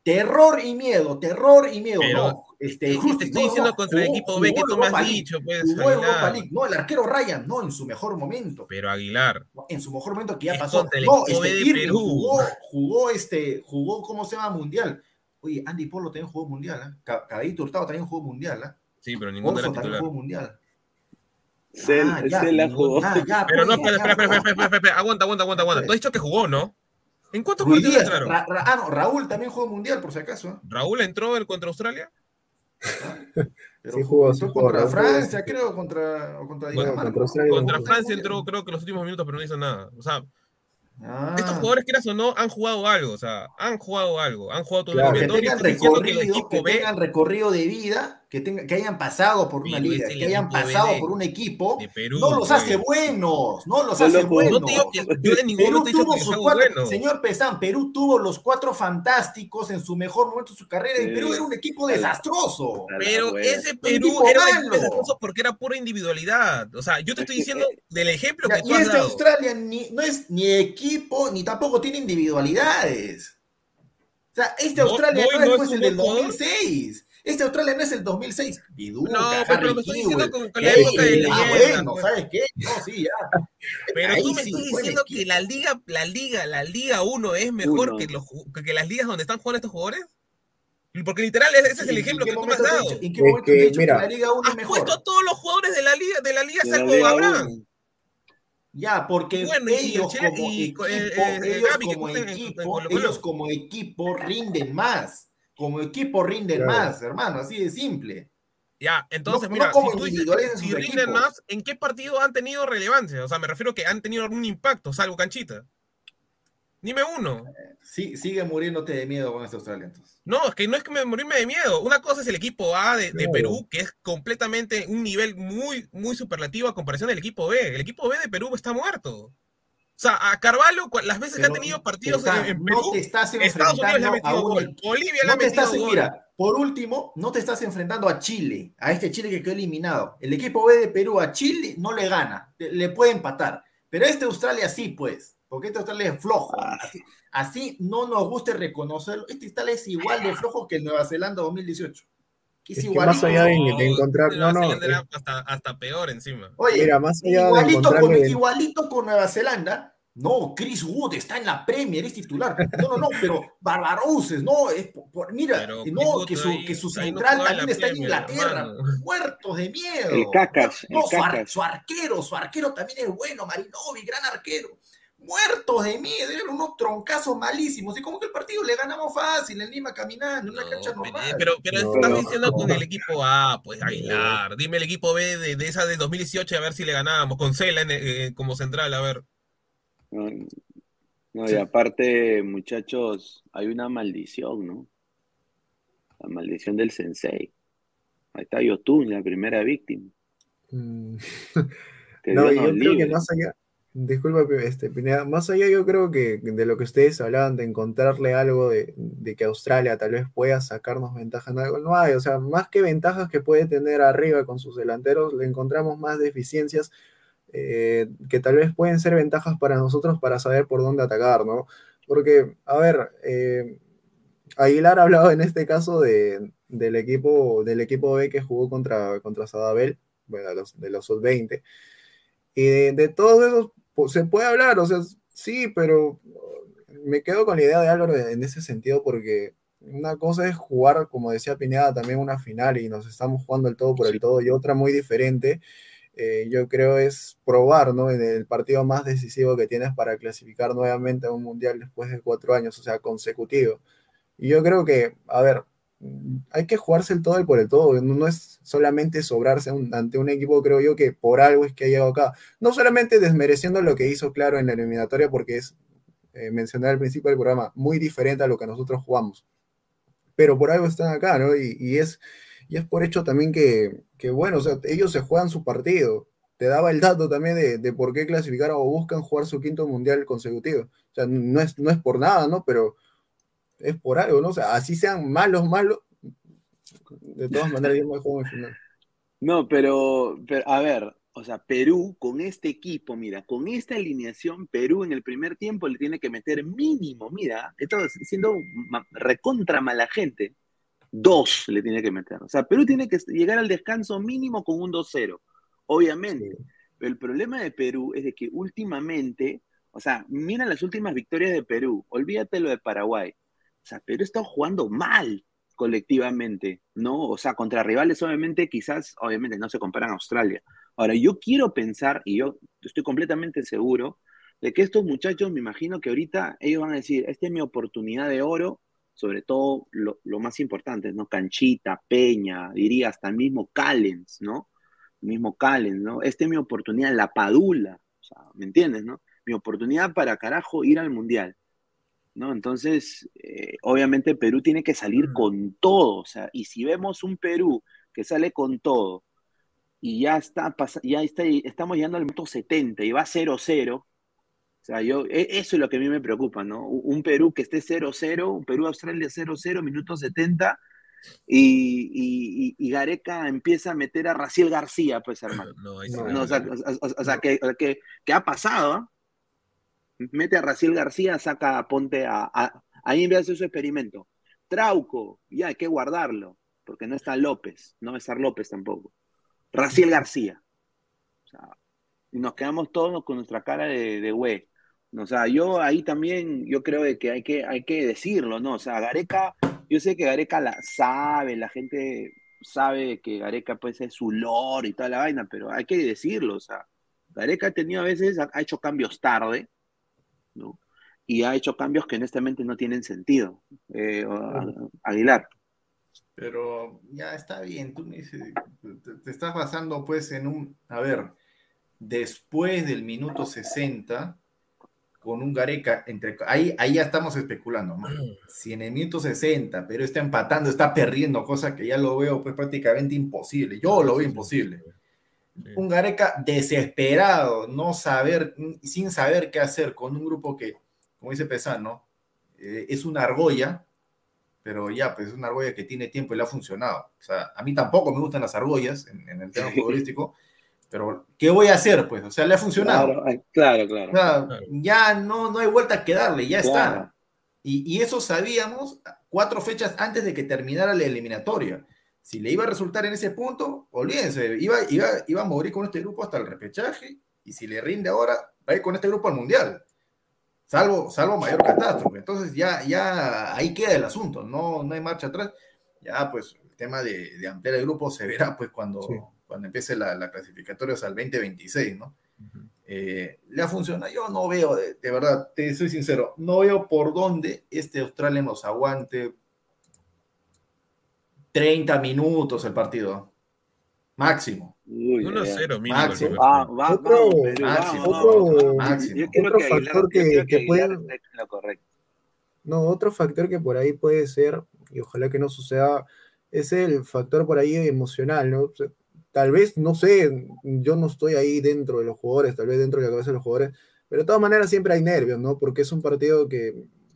terror y miedo, terror y miedo. Pero, no, este, te- justo- te estoy no, diciendo no, contra el equipo B que tú me has dicho, pues, jugó Europa Aguilar. League. No, el arquero Ryan, no, en su mejor momento. Pero Aguilar, En su mejor momento que ya Es pasó. No, este de Perú. jugó, jugó este, jugó, ¿cómo se llama? Mundial. Oye, Andy Polo también jugó mundial, ¿ah? Ca- Caballito Hurtado también jugó mundial, ¿ah? sí, pero ninguno Orso también titular. jugó mundial. Cel, Ah, ya, Cel la jugó. ya, ya, Pero no, pues, espera, ya, espera, espera, espera, espera, espera, aguanta, aguanta, aguanta, aguanta. Tú has dicho que jugó, ¿no? ¿En cuántos Ruiz partidos entraron? Ra- Ra- ah, no, Raúl también jugó mundial, por si acaso. ¿ah? Raúl entró el contra Australia. Pero Sí jugó, sí jugó, contra Raúl. Francia, creo, contra, o contra Bueno, Dinamarca. contra Australia. Contra Jugó Francia entró, creo que los últimos minutos, pero no hizo nada. O sea, Ah. estos jugadores, quieras o no, han jugado algo. O sea, han jugado algo. Han jugado todo Claro, el que tengan diciendo que el recorrido, equipo que B. tengan recorrido de vida, que, tenga, que hayan pasado por una liga, el que hayan pasado de- por un equipo, Perú, no los pues. hace buenos, no los hace buenos. No señor Pesán, Perú tuvo los cuatro fantásticos en su mejor momento de su carrera y. Perú era un equipo desastroso. Pero ese Perú equipo era un desastroso porque era pura individualidad. O sea, yo te estoy diciendo del ejemplo Ya, que tú y has este dado. Australia ni, no es ni equipo, ni tampoco tiene individualidades. O sea, este No, Australia Boy no es no pues, es el un del buen jugador. 2006. Este Australia no es el 2006. Viduca, No, pero, Harry pero me estoy diciendo con, con la época de ah, leyenda. bueno, pues. ¿sabes qué? No, sí, ya. Pero Ahí tú me sí, estás diciendo equipo. que la liga, la liga, la liga 1 es mejor Uno. que, los, que, que las ligas donde están jugando estos jugadores. Porque literal, ese es el ¿En ejemplo que tú me has dado. dicho- ¿En qué Es momento te he que, dicho mira, que la Liga 1 es Has mejor? puesto a todos los jugadores de la liga, de la liga De la salvo Liga Abraham. uno. Ya, porque Bueno, y- ellos y- como equipo, ellos como equipo rinden más. Como equipo rinden Claro. más, hermano, así de simple. Ya, entonces, No- mira, no como si tú dices si rinden equipos. más, ¿en qué partido han tenido relevancia? O sea, me refiero que han tenido algún impacto, salvo canchita. Dime uno. Sí, sigue muriéndote de miedo con este Australia entonces. No, es que no es que me morirme de miedo. Una cosa es el equipo A de. Perú, que es completamente un nivel muy, muy superlativo a comparación del equipo B. El equipo B de Perú está muerto. O sea, a Carvalho, las veces que ha tenido partidos Pesán, en, Perú, no te estás Estados Unidos le ha metido gol. Bolivia le No ha metido estás, gol. mira, por último, no te estás enfrentando a Chile, a este Chile que quedó eliminado. El equipo B de Perú a Chile no le gana, le puede empatar. Pero este Australia sí, pues, porque este Australia es flojo. Ah. Así, así no nos guste reconocerlo. Este Australia es igual de flojo que el Nueva Zelanda 2018. Que es, Es que igual. más allá de, de encontrar, no, no, es- hasta, hasta peor encima. Oye, mira, más allá de igualito, con, encontrarle- igualito con Nueva Zelanda. No, Chris Wood está en la Premier, es titular. No, no, no, pero Barbarouses, no, es por- por- mira, Pero no, que su, ahí- que su no central también está en Inglaterra, hermano. muertos de miedo. El Cacas, No, el su, ar- Cacas. su arquero, su arquero también es bueno, Marinovi, gran arquero. Muertos de miedo, eran unos troncazos malísimos. Y como que el partido le ganamos fácil en Lima caminando, en una cancha normal. Pero, pero No, estás no. diciendo con el equipo A, pues Aguilar. Dime el equipo B de, de esa de 2018 a ver si le ganábamos. Con Cela en, eh, como central, a ver. No, no, y aparte, muchachos, hay una maldición, ¿no? La maldición del sensei. Ahí está Yotun, la primera víctima. Mm. Que No, Dios yo nos creo que libre. más allá, disculpa, este, Pineda, más allá yo creo que de lo que ustedes hablaban, de encontrarle algo de, que Australia tal vez pueda sacarnos ventaja en algo, no hay, o sea, más que ventajas que puede tener arriba con sus delanteros, le encontramos más deficiencias eh, que tal vez pueden ser ventajas para nosotros para saber por dónde atacar, ¿no? Porque, a ver, eh, Aguilar ha hablado en este caso de, del, equipo, del equipo B que jugó contra, contra Sadabel, bueno, los, de los sub-20. Y de todos esos pues, se puede hablar, o sea, sí, pero me quedo con la idea de Álvaro en ese sentido porque una cosa es jugar, como decía Pineda, también una final y nos estamos jugando el todo por el todo y otra muy diferente, eh, yo creo es probar, ¿no? En el partido más decisivo que tienes para clasificar nuevamente a un mundial después de cuatro años, o sea, consecutivo. Y yo creo que, a ver, hay que jugarse el todo y por el todo. No, es solamente sobrarse un- ante un equipo, creo yo, que por algo es que ha llegado acá. No solamente desmereciendo lo que hizo Claro en la eliminatoria, porque es, eh, mencioné al principio del programa, muy diferente a lo que nosotros jugamos. Pero por algo están acá, ¿no? Y, es, y es por hecho también que, que, bueno, o sea, ellos se juegan su partido. Te daba el dato también de, de por qué clasificaron o buscan jugar su quinto mundial consecutivo. O sea, no es, no es por nada, ¿no? Pero es por algo, ¿no? O sea, así sean malos, malos, de todas maneras yo me juego en final. No, pero, pero, a ver, o sea, Perú con este equipo, mira, con esta alineación, Perú en el primer tiempo le tiene que meter mínimo, mira, esto siendo recontra mala gente, dos le tiene que meter. O sea, Perú tiene que llegar al descanso mínimo con un 2-0, obviamente. Pero el problema de Perú es de que últimamente, o sea, mira las últimas victorias de Perú, olvídate lo de Paraguay. O sea, Perú está jugando mal colectivamente, ¿no? O sea, contra rivales obviamente quizás, obviamente no se comparan a Australia, Ahora, yo quiero pensar, y yo estoy completamente seguro, de que estos muchachos, me imagino que ahorita ellos van a decir, esta es mi oportunidad de oro, sobre todo lo, más importante, ¿no? Canchita, Peña, diría hasta el mismo Callens, ¿no? El mismo Callens, ¿no? Esta es mi oportunidad, la Padula, o sea, ¿me entiendes, no? Mi oportunidad para carajo ir al Mundial, ¿no? Entonces, eh, obviamente Perú tiene que salir con todo, o sea, y si vemos un Perú que sale con todo, y ya está, ya está, estamos llegando al minuto 70 y va 0-0. O sea, yo, e, eso es lo que a mí me preocupa, ¿no? Un Perú que esté 0-0, un Perú-Australia 0-0, minuto 70, y, y, Gareca empieza a meter a Raciel García, pues, hermano. No, o sea, o, sea que, que, ha pasado, ¿ah? Mete a Raciel García, saca a Ponte a, ahí en hacer su experimento. Trauco, ya hay que guardarlo, porque no está López, no va a estar López tampoco. Raciel García. O sea, nos quedamos todos con nuestra cara de, de güey. O sea, yo ahí también, yo creo que hay que, hay que decirlo, ¿no? O sea, Gareca, yo sé que Gareca la sabe, la gente sabe que Gareca pues es su lore y toda la vaina, pero hay que decirlo, o sea, Gareca ha tenido a veces, ha hecho cambios tarde, ¿no? Y ha hecho cambios que honestamente no tienen sentido. Eh, Aguilar. Pero ya está bien, tú me dices, te, estás basando pues en un, a ver, después del minuto 60, con un Gareca, entre, ahí, ahí ya estamos especulando, si en el minuto 60, pero está empatando, está perdiendo, cosa que ya lo veo pues prácticamente imposible, yo lo veo imposible. Un Gareca desesperado, no saber, sin saber qué hacer con un grupo que, como dice Pesano, eh, es una argolla, pero ya, pues es una argolla que tiene tiempo y le ha funcionado. O sea, a mí tampoco me gustan las argollas en, el tema futbolístico, pero ¿qué voy a hacer? Pues, o sea, le ha funcionado. Claro, claro. O sea, ya no, no hay vuelta que darle, ya está. Y, y, eso sabíamos cuatro fechas antes de que terminara la eliminatoria. Si le iba a resultar en ese punto, olvídense, iba, iba, iba a morir con este grupo hasta el repechaje, y si le rinde ahora, va a ir con este grupo al Mundial salvo, salvo mayor catástrofe. Entonces ya, ya ahí queda el asunto, no, no hay marcha atrás. Ya pues el tema de, de ampliar el grupo se verá pues cuando, cuando empiece la, la clasificatoria hasta el 2026, ¿no? Eh, le ha funcionado, yo no veo, de, verdad, te soy sincero, no veo por dónde este Australia nos aguante 30 minutos el partido, máximo. 1-0 mínimo. Máximo. Va, va, otro, máximo, otro, máximo. otro factor que, que, puede... Lo correcto. No, otro factor que por ahí puede ser, y ojalá que no suceda, es el factor por ahí emocional, ¿no? Tal vez, no sé, yo no estoy ahí dentro de los jugadores, tal vez dentro de la cabeza de los jugadores, pero de todas maneras siempre hay nervios, ¿no? Porque es un partido que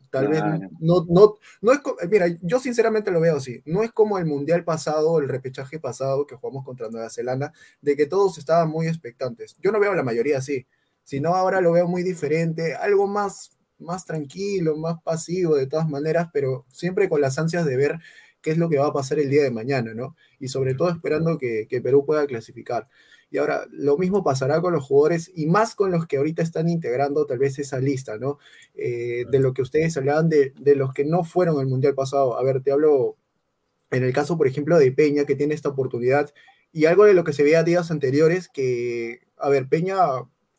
Tal vez no, no, no es, mira, yo sinceramente lo veo así, no es como el mundial pasado, el repechaje pasado que jugamos contra Nueva Zelanda, de que todos estaban muy expectantes. Yo no veo la mayoría así, sino ahora lo veo muy diferente, algo más, más tranquilo, más pasivo de todas maneras, pero siempre con las ansias de ver qué es lo que va a pasar el día de mañana, ¿no? Y sobre todo esperando que, que Perú pueda clasificar. Y ahora, lo mismo pasará con los jugadores y más con los que ahorita están integrando tal vez esa lista, ¿no? Eh, de lo que ustedes hablaban de, de los que no fueron al Mundial pasado. A ver, te hablo en el caso, por ejemplo, de Peña, que tiene esta oportunidad, y algo de lo que se veía días anteriores, que, a ver, Peña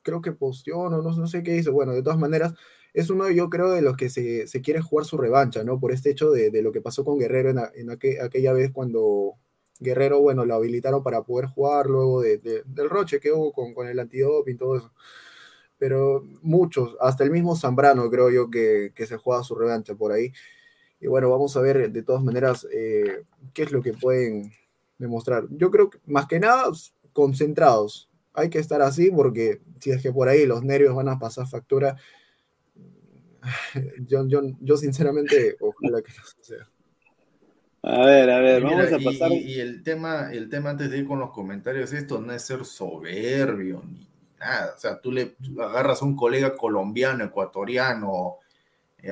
creo que posteó, no, no, sé qué hizo, bueno, de todas maneras, es uno, yo creo, de los que se, se quiere jugar su revancha, ¿no? Por este hecho de, de lo que pasó con Guerrero en, en aquella vez cuando, Guerrero, bueno, lo habilitaron para poder jugar luego de, del roche que hubo con, con el antidoping todo eso. Pero muchos, hasta el mismo Zambrano creo yo que, que se juega su revancha por ahí. Y bueno, vamos a ver de todas maneras eh, qué es lo que pueden demostrar. Yo creo que más que nada concentrados. Hay que estar así porque si es que por ahí los nervios van a pasar factura, yo, yo, yo sinceramente ojalá que no sea. A ver, a ver, mira, vamos a pasar. Y, y el tema, el tema antes de ir con los comentarios, esto no es ser soberbio ni nada. O sea, tú le tú agarras a un colega colombiano, ecuatoriano,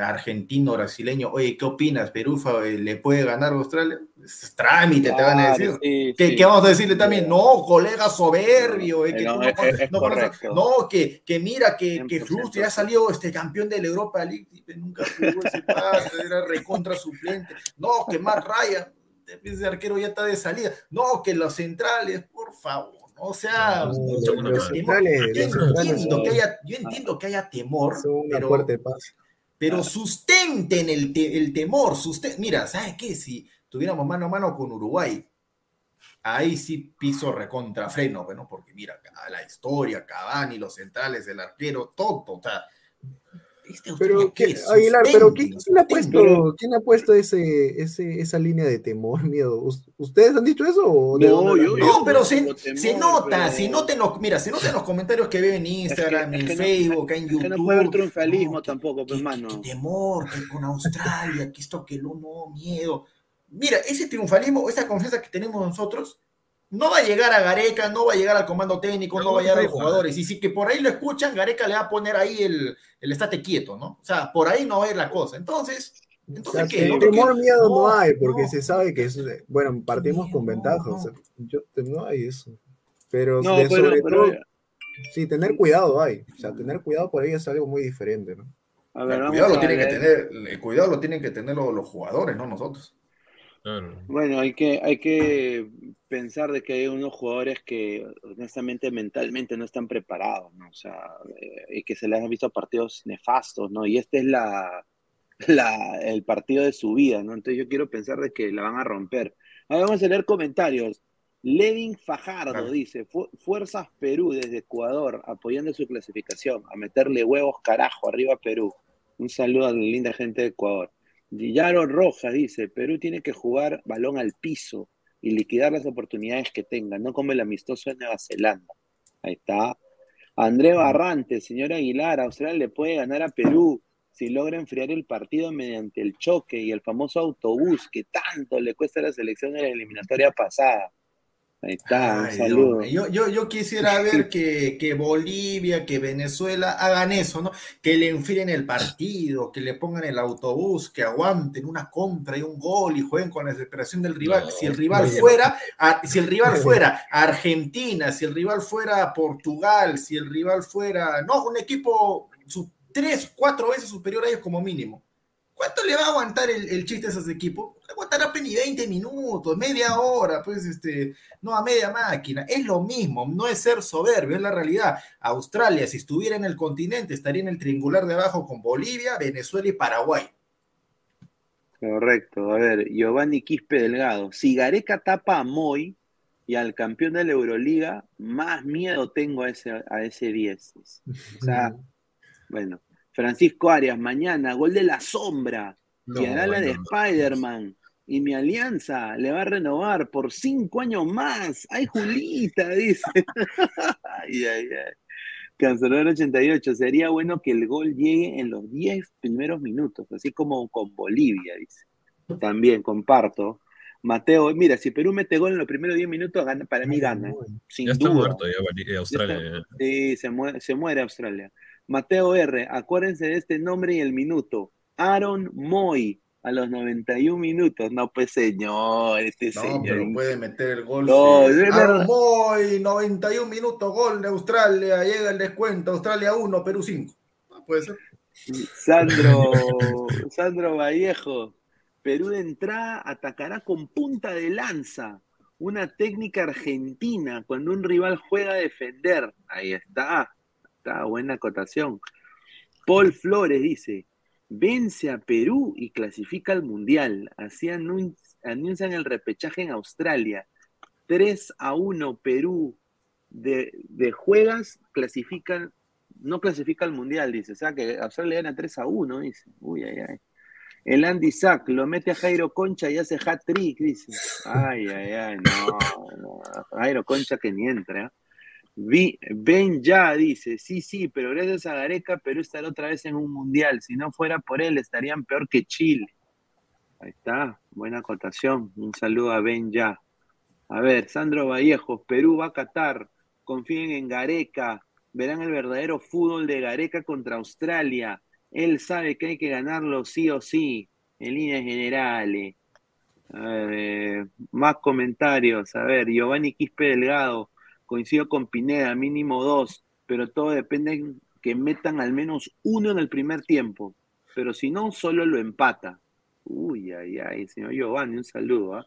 argentino, brasileño, oye, ¿qué opinas? ¿Perú eh, le puede ganar a Australia? Es trámite, te van a decir. sí, ¿Qué, sí. qué vamos a decirle también? No, colega soberbio, eh, que No, es- es que, que mira, que, que 100%. Fluster ya salió este campeón de la Europa League, nunca jugó ese pata, era recontra suplente. No, que Matt Ryan, ese arquero ya está de salida. No, que los centrales, por favor. ¿no? O sea, No, mucho, los mucho temor. centrales- yo, entiendo que haya, yo entiendo que haya temor, Son una pero, puerta de paz. Pero sustenten el, te- el temor. susten- Mira, ¿sabes qué? Si tuviéramos mano a mano con Uruguay, ahí sí piso recontra freno, bueno, porque mira, la historia, Cavani, los centrales, el arquero, todo, o sea, este Pero, Australia, ¿qué- ¿qué? Aguilar, pero ¿qué- Sustenten, ¿quién ha puesto, ¿quién ha puesto ese, ese, esa línea de temor, miedo? ¿Us- ¿Ustedes han dicho eso? O No, yo- No, pero se, se nota, pero- se nota en los, mira, se nota en los comentarios que veo en Instagram, es en que no- Facebook, en Es YouTube. que no puede haber triunfalismo No, tampoco, pues, mano. temor, que con Australia, que esto, que lo no, miedo. Mira, ese triunfalismo, esa confianza que tenemos nosotros, no va a llegar a Gareca, no va a llegar al comando técnico, no, No, va a llegar a los jugadores. Y si que por ahí lo escuchan, Gareca le va a poner ahí el, el estate quieto, ¿no? O sea, por ahí no va a ir la cosa. Entonces, O entonces sea, ¿qué? ¿No? ¿Qué- temor, miedo no, no, hay, porque no. se sabe que es, bueno, partimos Miedo, con ventaja, no. o sea, yo, no hay eso. Pero, No, de pero- sobre pero- todo, sí, tener cuidado hay, o sea, tener cuidado por ahí es algo muy diferente, ¿no? A ver, El cuidado, lo a tienen que tener, el cuidado lo tienen que tener los, los jugadores, no nosotros. Claro. Bueno, hay que, hay que pensar de que hay unos jugadores que honestamente mentalmente no están preparados, ¿no? O sea, eh, y que se les han visto partidos nefastos, ¿no? Y este es la, la, el partido de su vida, ¿no? Entonces yo quiero pensar de que la van a romper. Ahora vamos a leer comentarios. Levin Fajardo Claro. dice, "Fu- Fuerzas Perú desde Ecuador, apoyando su clasificación, a meterle huevos carajo arriba a Perú. Un saludo a la linda gente de Ecuador. Yaro Rojas dice, Perú tiene que jugar balón al piso y liquidar las oportunidades que tenga, no como el amistoso de Nueva Zelanda. Ahí está. André Barrante, señor Aguilar, Australia le puede ganar a Perú si logra enfriar el partido mediante el choque y el famoso autobús que tanto le cuesta a la selección en la eliminatoria pasada. Ahí está, un Ay, saludo. hombre, Yo, yo, yo quisiera ver que, que Bolivia, que Venezuela hagan eso, ¿no? Que le enfríen el partido, que le pongan el autobús, que aguanten una contra y un gol y jueguen con la desesperación del rival. No, si el rival fuera, a- si el rival fuera Argentina, si el rival fuera Portugal, si el rival fuera, no, un equipo su- tres, cuatro veces superior a ellos como mínimo. ¿Cuánto le va a aguantar el, el chiste a esos equipos? Le aguantará apenas 20 minutos, media hora, pues este, no a media máquina. Es lo mismo, no es ser soberbio, es la realidad. Australia, si estuviera en el continente, estaría en el triangular de abajo con Bolivia, Venezuela y Paraguay. Correcto. A ver, Giovanni Quispe Delgado. Si Gareca tapa a Moy y al campeón de la Euroliga, más miedo tengo a ese, a ese 10. O sea, bueno. Francisco Arias, mañana, gol de la sombra. No, y hará la de no. Spider-Man. Y mi alianza le va a renovar por cinco años más. ¡Ay, Julita! Dice. ay, ay, ay. Cancelador 88. Sería bueno que el gol llegue en los 10 primeros minutos, así como con Bolivia, dice. También comparto. Mateo, mira, si Perú mete gol en los primeros 10 minutos, gana, para mí gana. Sin Ya está duda. muerto ya Australia. Ya está. ya. Sí, se muere, se muere Australia. Mateo R, acuérdense de este nombre y el minuto. Aaron Moy, a los 91 minutos. No, pues señor, este No, señor. pero puede meter el gol. No, sí. Aaron Moy, 91 minutos, gol de Australia, llega el descuento, Australia 1, Perú 5. No puede ser. Sandro, Sandro Vallejo, Perú de entrada atacará con punta de lanza, una técnica argentina cuando un rival juega a defender. Ahí está, buena acotación. Paul Flores dice, vence a Perú y clasifica al Mundial. Así anun- anuncian el repechaje en Australia. 3 a 1 Perú de, de juegas clasifican, no clasifica al Mundial, dice. O sea que Australia gana 3 a 1, dice. Uy, ay, ay. El Andy Sack lo mete a Jairo Concha y hace hat trick, dice. Ay, ay, ay, no, no. Jairo Concha que ni entra. Ben ya dice, sí, sí, pero gracias a Gareca Perú estará otra vez en un mundial. Si no fuera por él, estarían peor que Chile. Ahí está, buena acotación. Un saludo a Ben ya. A ver, Sandro Vallejos, Perú va a Qatar. Confíen en Gareca. Verán el verdadero fútbol de Gareca contra Australia. Él sabe que hay que ganarlo sí o sí, en líneas generales. Más comentarios. A ver, Giovanni Quispe Delgado. Coincido con Pineda, mínimo dos, pero todo depende que metan al menos uno en el primer tiempo. Pero si no, solo lo empata. Uy, ay, ay, señor Giovanni, un saludo. ¿ah?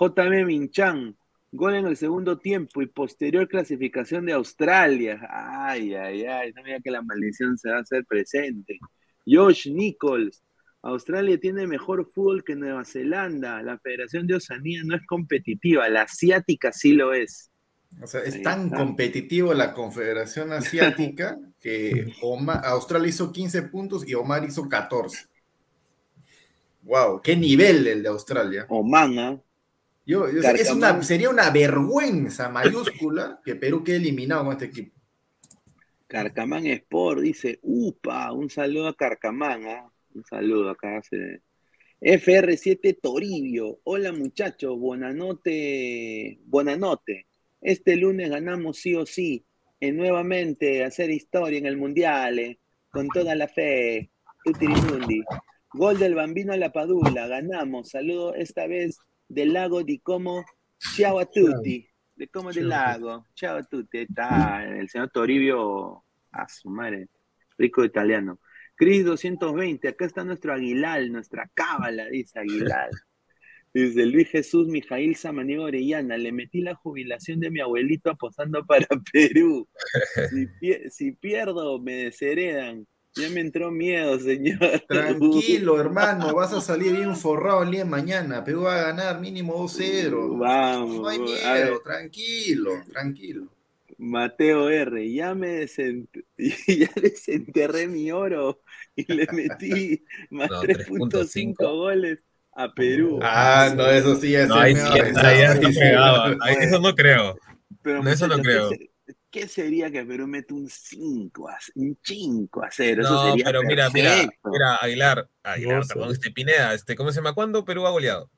JM Minchan, gol en el segundo tiempo y posterior clasificación de Australia. Ay, ay, ay, no mira que la maldición se va a hacer presente. Josh Nichols, Australia tiene mejor fútbol que Nueva Zelanda. La Federación de Oceanía no es competitiva, la asiática sí lo es. O sea, es tan competitivo la Confederación Asiática que Australia hizo 15 puntos y Omar hizo 14. Wow, qué nivel el de Australia. Oman. Yo, es una, sería una vergüenza mayúscula que Perú quede eliminado con este equipo. Carcamán Sport dice, upa, un saludo a Carcamán, ¿ah? un saludo acá. FR7 Toribio, hola muchachos, buenanote, buenanote. Este lunes ganamos sí o sí, en nuevamente hacer historia en el Mundial, eh, con toda la fe. Tutirimundi. Gol del Bambino a la Padula, ganamos. Saludo esta vez del lago di Como. Ciao a tutti. De Como del Lago. Ciao a tutti. Está el señor Toribio, a su madre, rico italiano. Cris 220, acá está nuestro Aguilar, nuestra cábala, dice Aguilar. Dice Luis Jesús Mijail Samaniego Orellana, le metí la jubilación de mi abuelito apostando para Perú. Si, pierdo, me desheredan. Ya me entró miedo, señor. Tranquilo, hermano, vas a salir bien forrado el día de mañana. Perú va a ganar mínimo 2-0. Vamos. No hay miedo, tranquilo, tranquilo. Mateo R, ya me ya desenterré mi oro y le metí más 3.5 goles a Perú. Ah, no, eso sí es. No, ahí sí, pegaba. Eso no creo. Pero, eso no creo. ¿Qué sería que Perú mete un 5 a, un 5 a 0? Eso sería pero mira, mira, mira, Aguilar, Aguilar, perdón, este Pineda, este, ¿cómo se llama? ¿Cuándo Perú ha goleado?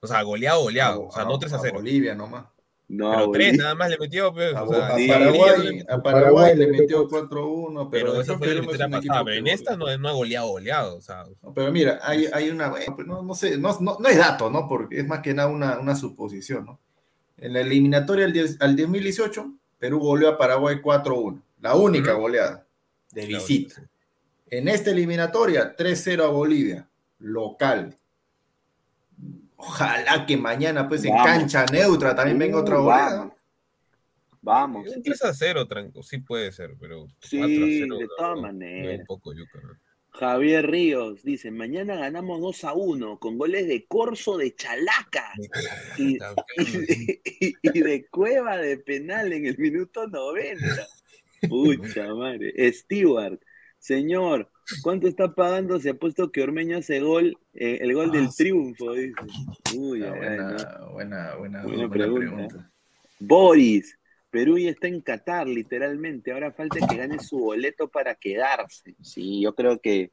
O sea, goleado, goleado. o sea, no 3 a 0. Bolivia nomás. No, pero tres nada más le metió. Pues, a, Paraguay, a Paraguay le metió 4-1. Pero, pero eso fue la pasada. Pero en esta no, no ha goleado, goleado. O sea. pero mira, hay, hay una. No, no, sé, no, no, no, es dato, ¿no? Porque es más que nada una, una suposición, ¿no? En la eliminatoria al, 10, al 2018, Perú goleó a Paraguay 4-1. La única goleada de visita. En esta eliminatoria, 3-0 a Bolivia, local. Ojalá que mañana, pues, en cancha neutra también venga otra goleada. Vamos. Un 3 a 0, tranco, sí puede ser, pero. Sí, 4 a 0, de todas maneras. Un poco yuca, Javier Ríos dice: Mañana ganamos 2 a 1 con goles de Corso de Chalaca y, y, y, de Cueva de penal en el minuto 90. Pucha madre. Stewart, señor, ¿Cuánto está pagando? Se ha puesto que Ormeño hace gol, eh, el gol del ah, triunfo, dice. Uy, ah, buena, buena, buena, pregunta. Boris, Perú ya está en Qatar, literalmente. Ahora falta que gane su boleto para quedarse. Sí, yo creo que.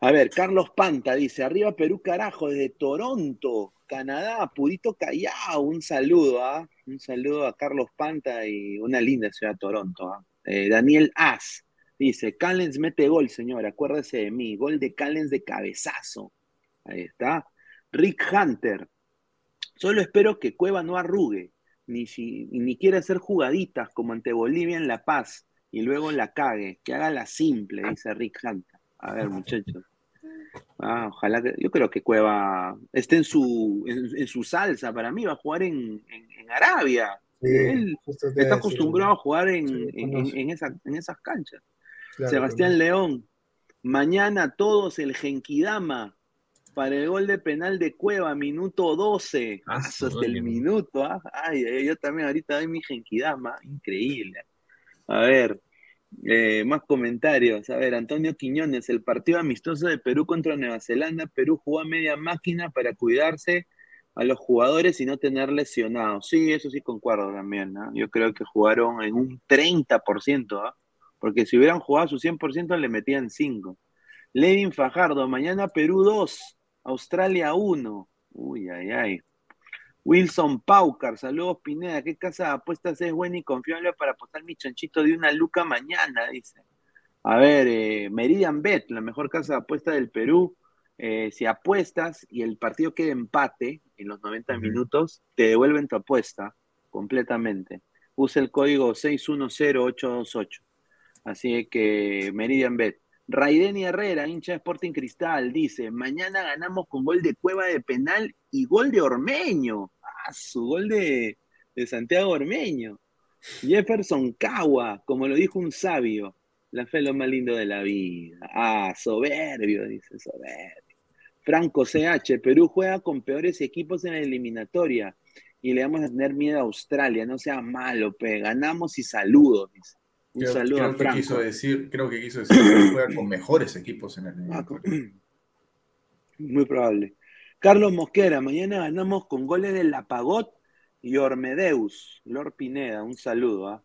A ver, Carlos Panta dice: Arriba Perú, carajo, desde Toronto, Canadá, Purito Callao. Un saludo, ¿ah? Un saludo a Carlos Panta y una linda ciudad, Toronto. ¿ah? Eh, Daniel As. Dice, Callens mete gol, señor, acuérdese de mí. Gol de Callens de cabezazo. Ahí está. Rick Hunter. Solo espero que Cueva no arrugue, ni, si, ni quiera hacer jugaditas como ante Bolivia en La Paz y luego la cague. Que haga la simple, dice Rick Hunter. A ver, muchachos. Ah, ojalá que. Yo creo que Cueva esté en su, en, su salsa. Para mí va a jugar en, Arabia. Él está acostumbrado a jugar en, en, esas canchas. Sebastián León, mañana todos el Genkidama para el gol de penal de Cueva, minuto 12. Ah, hasta el minuto, ¿ah? Ay, yo también ahorita doy mi Genkidama, increíble. A ver, eh, más comentarios. A ver, Antonio Quiñones, el partido amistoso de Perú contra Nueva Zelanda. Perú jugó a media máquina para cuidarse a los jugadores y no tener lesionados. Sí, eso sí concuerdo también. Yo creo que jugaron en un 30%. ¿ah? Porque si hubieran jugado su 100% le metían 5. Levin Fajardo, mañana Perú 2, Australia 1. Uy, ay, ay. Wilson Paucar, saludos Pineda, ¿qué casa de apuestas es buena y confiable para apostar mi chanchito de una luca mañana? Dice. A ver, eh, Meridian Bet, la mejor casa de apuestas del Perú. Eh, si apuestas y el partido queda empate en los 90 minutos, te devuelven tu apuesta completamente. Usa el código 610828. Así que Meridian Bet. Raiden Herrera, hincha de Sporting Cristal, dice, mañana ganamos con gol de Cueva de penal y gol de Ormeño. Ah, su gol de, de Santiago Ormeño. Jefferson Cagua, como lo dijo un sabio, la fe es lo más lindo de la vida. Ah, soberbio, dice, soberbio. Franco CH, Perú juega con peores equipos en la eliminatoria y le vamos a tener miedo a Australia, no sea malo, pe, ganamos y saludos, dice. Un Creo, saludo creo a que quiso decir, creo que quiso decir que juega con mejores equipos en el Ah, eliminatorio. Muy probable. Carlos Mosquera, mañana ganamos con goles de Lapagot y Ormedeus. Lord Pineda, un saludo. ¿ah?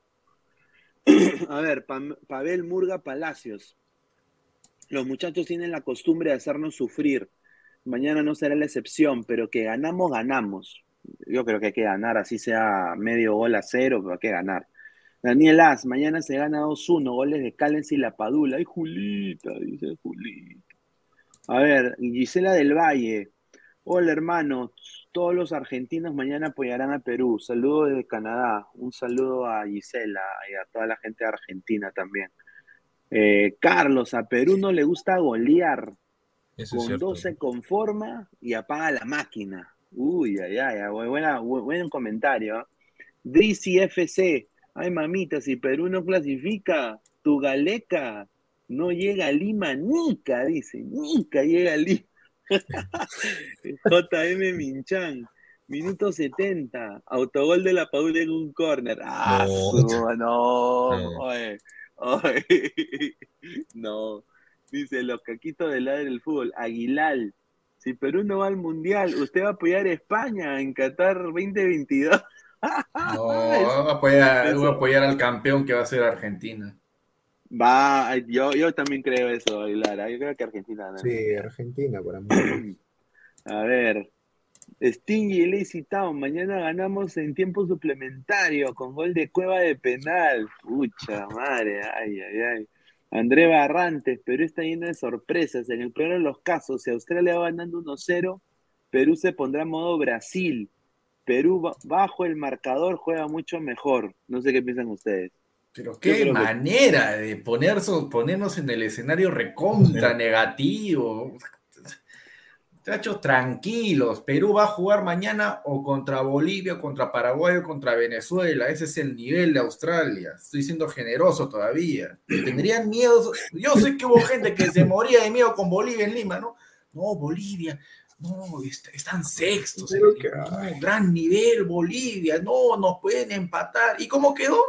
A ver, Pavel Murga Palacios. Los muchachos tienen la costumbre de hacernos sufrir. Mañana no será la excepción, pero que ganamos, ganamos. Yo creo que hay que ganar, así sea medio gol a cero, pero hay que ganar. Daniel As, mañana se gana 2-1, goles de Callens y La Padula. Ay, Julita, dice Julita. A ver, Gisela del Valle. Hola, hermanos. Todos los argentinos mañana apoyarán a Perú. Saludos desde Canadá. Un saludo a Gisela y a toda la gente de Argentina también. Eh, Carlos, a Perú no le gusta golear. Eso es Con cierto. dos se conforma y apaga la máquina. Uy, ay, ay, buena, bu- buen comentario. ¿ah? Drizzy FC. Ay, mamita, si Perú no clasifica, tu galeca no llega a Lima, Nica, dice. Nica llega a Lima. JM Minchan. Minuto 70. Autogol de la Padula en un córner. Ah, No. su- no. No. Oye, oye. No. Dice los caquitos del lado del fútbol. Aguilar. Si Perú no va al mundial, ¿usted va a apoyar a España en Qatar 2022? No, voy a, apoyar, voy a apoyar al campeón que va a ser Argentina. Va, yo, yo también creo eso, Aguilar. ¿eh? Yo creo que Argentina. ¿no? Sí, Argentina, para mí. A ver. Stingy y Lazy Town, mañana ganamos en tiempo suplementario con gol de cueva de penal. Pucha madre, ay, ay, ay. André Barrantes, Perú está lleno de sorpresas. En el peor de los casos, si Australia va ganando 1-0, Perú se pondrá en modo Brasil. Perú ba- bajo el marcador juega mucho mejor. No sé qué piensan ustedes. Pero qué que- manera de ponerse, ponernos en el escenario recontra negativo. Muchachos, tranquilos. Perú va a jugar mañana o contra Bolivia, o contra Paraguay o contra Venezuela. Ese es el nivel de Australia. Estoy siendo generoso todavía. Tendrían miedo. Yo sé que hubo gente que se moría de miedo con Bolivia en Lima, ¿no? No, Bolivia. No, est- están sextos. Pero que- No, gran nivel, Bolivia. No, nos pueden empatar. ¿Y cómo quedó?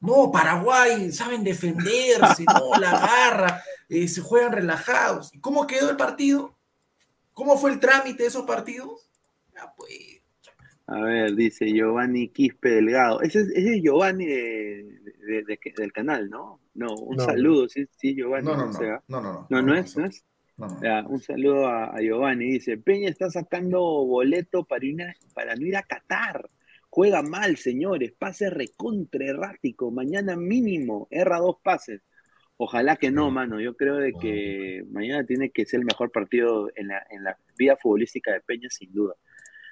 No, Paraguay, saben defenderse, no, la garra, eh, se juegan relajados. ¿Y cómo quedó el partido? ¿Cómo fue el trámite de esos partidos? Ah, pues, A ver, dice Giovanni Quispe Delgado. Ese es, ese es Giovanni de, de- de- del canal, ¿no? No, un No. saludo, sí, sí, Giovanni. No, no, no, sea. no, no, no, No, no es, no es. Ya, un saludo a, a Giovanni. Dice, Peña está sacando boleto para, ir a- para no ir a Qatar. Juega mal, señores. Pase recontra errático. Mañana mínimo. Erra dos pases. Ojalá que no, mano. Yo creo de que mañana tiene que ser el mejor partido en la, en la vida futbolística de Peña, sin duda.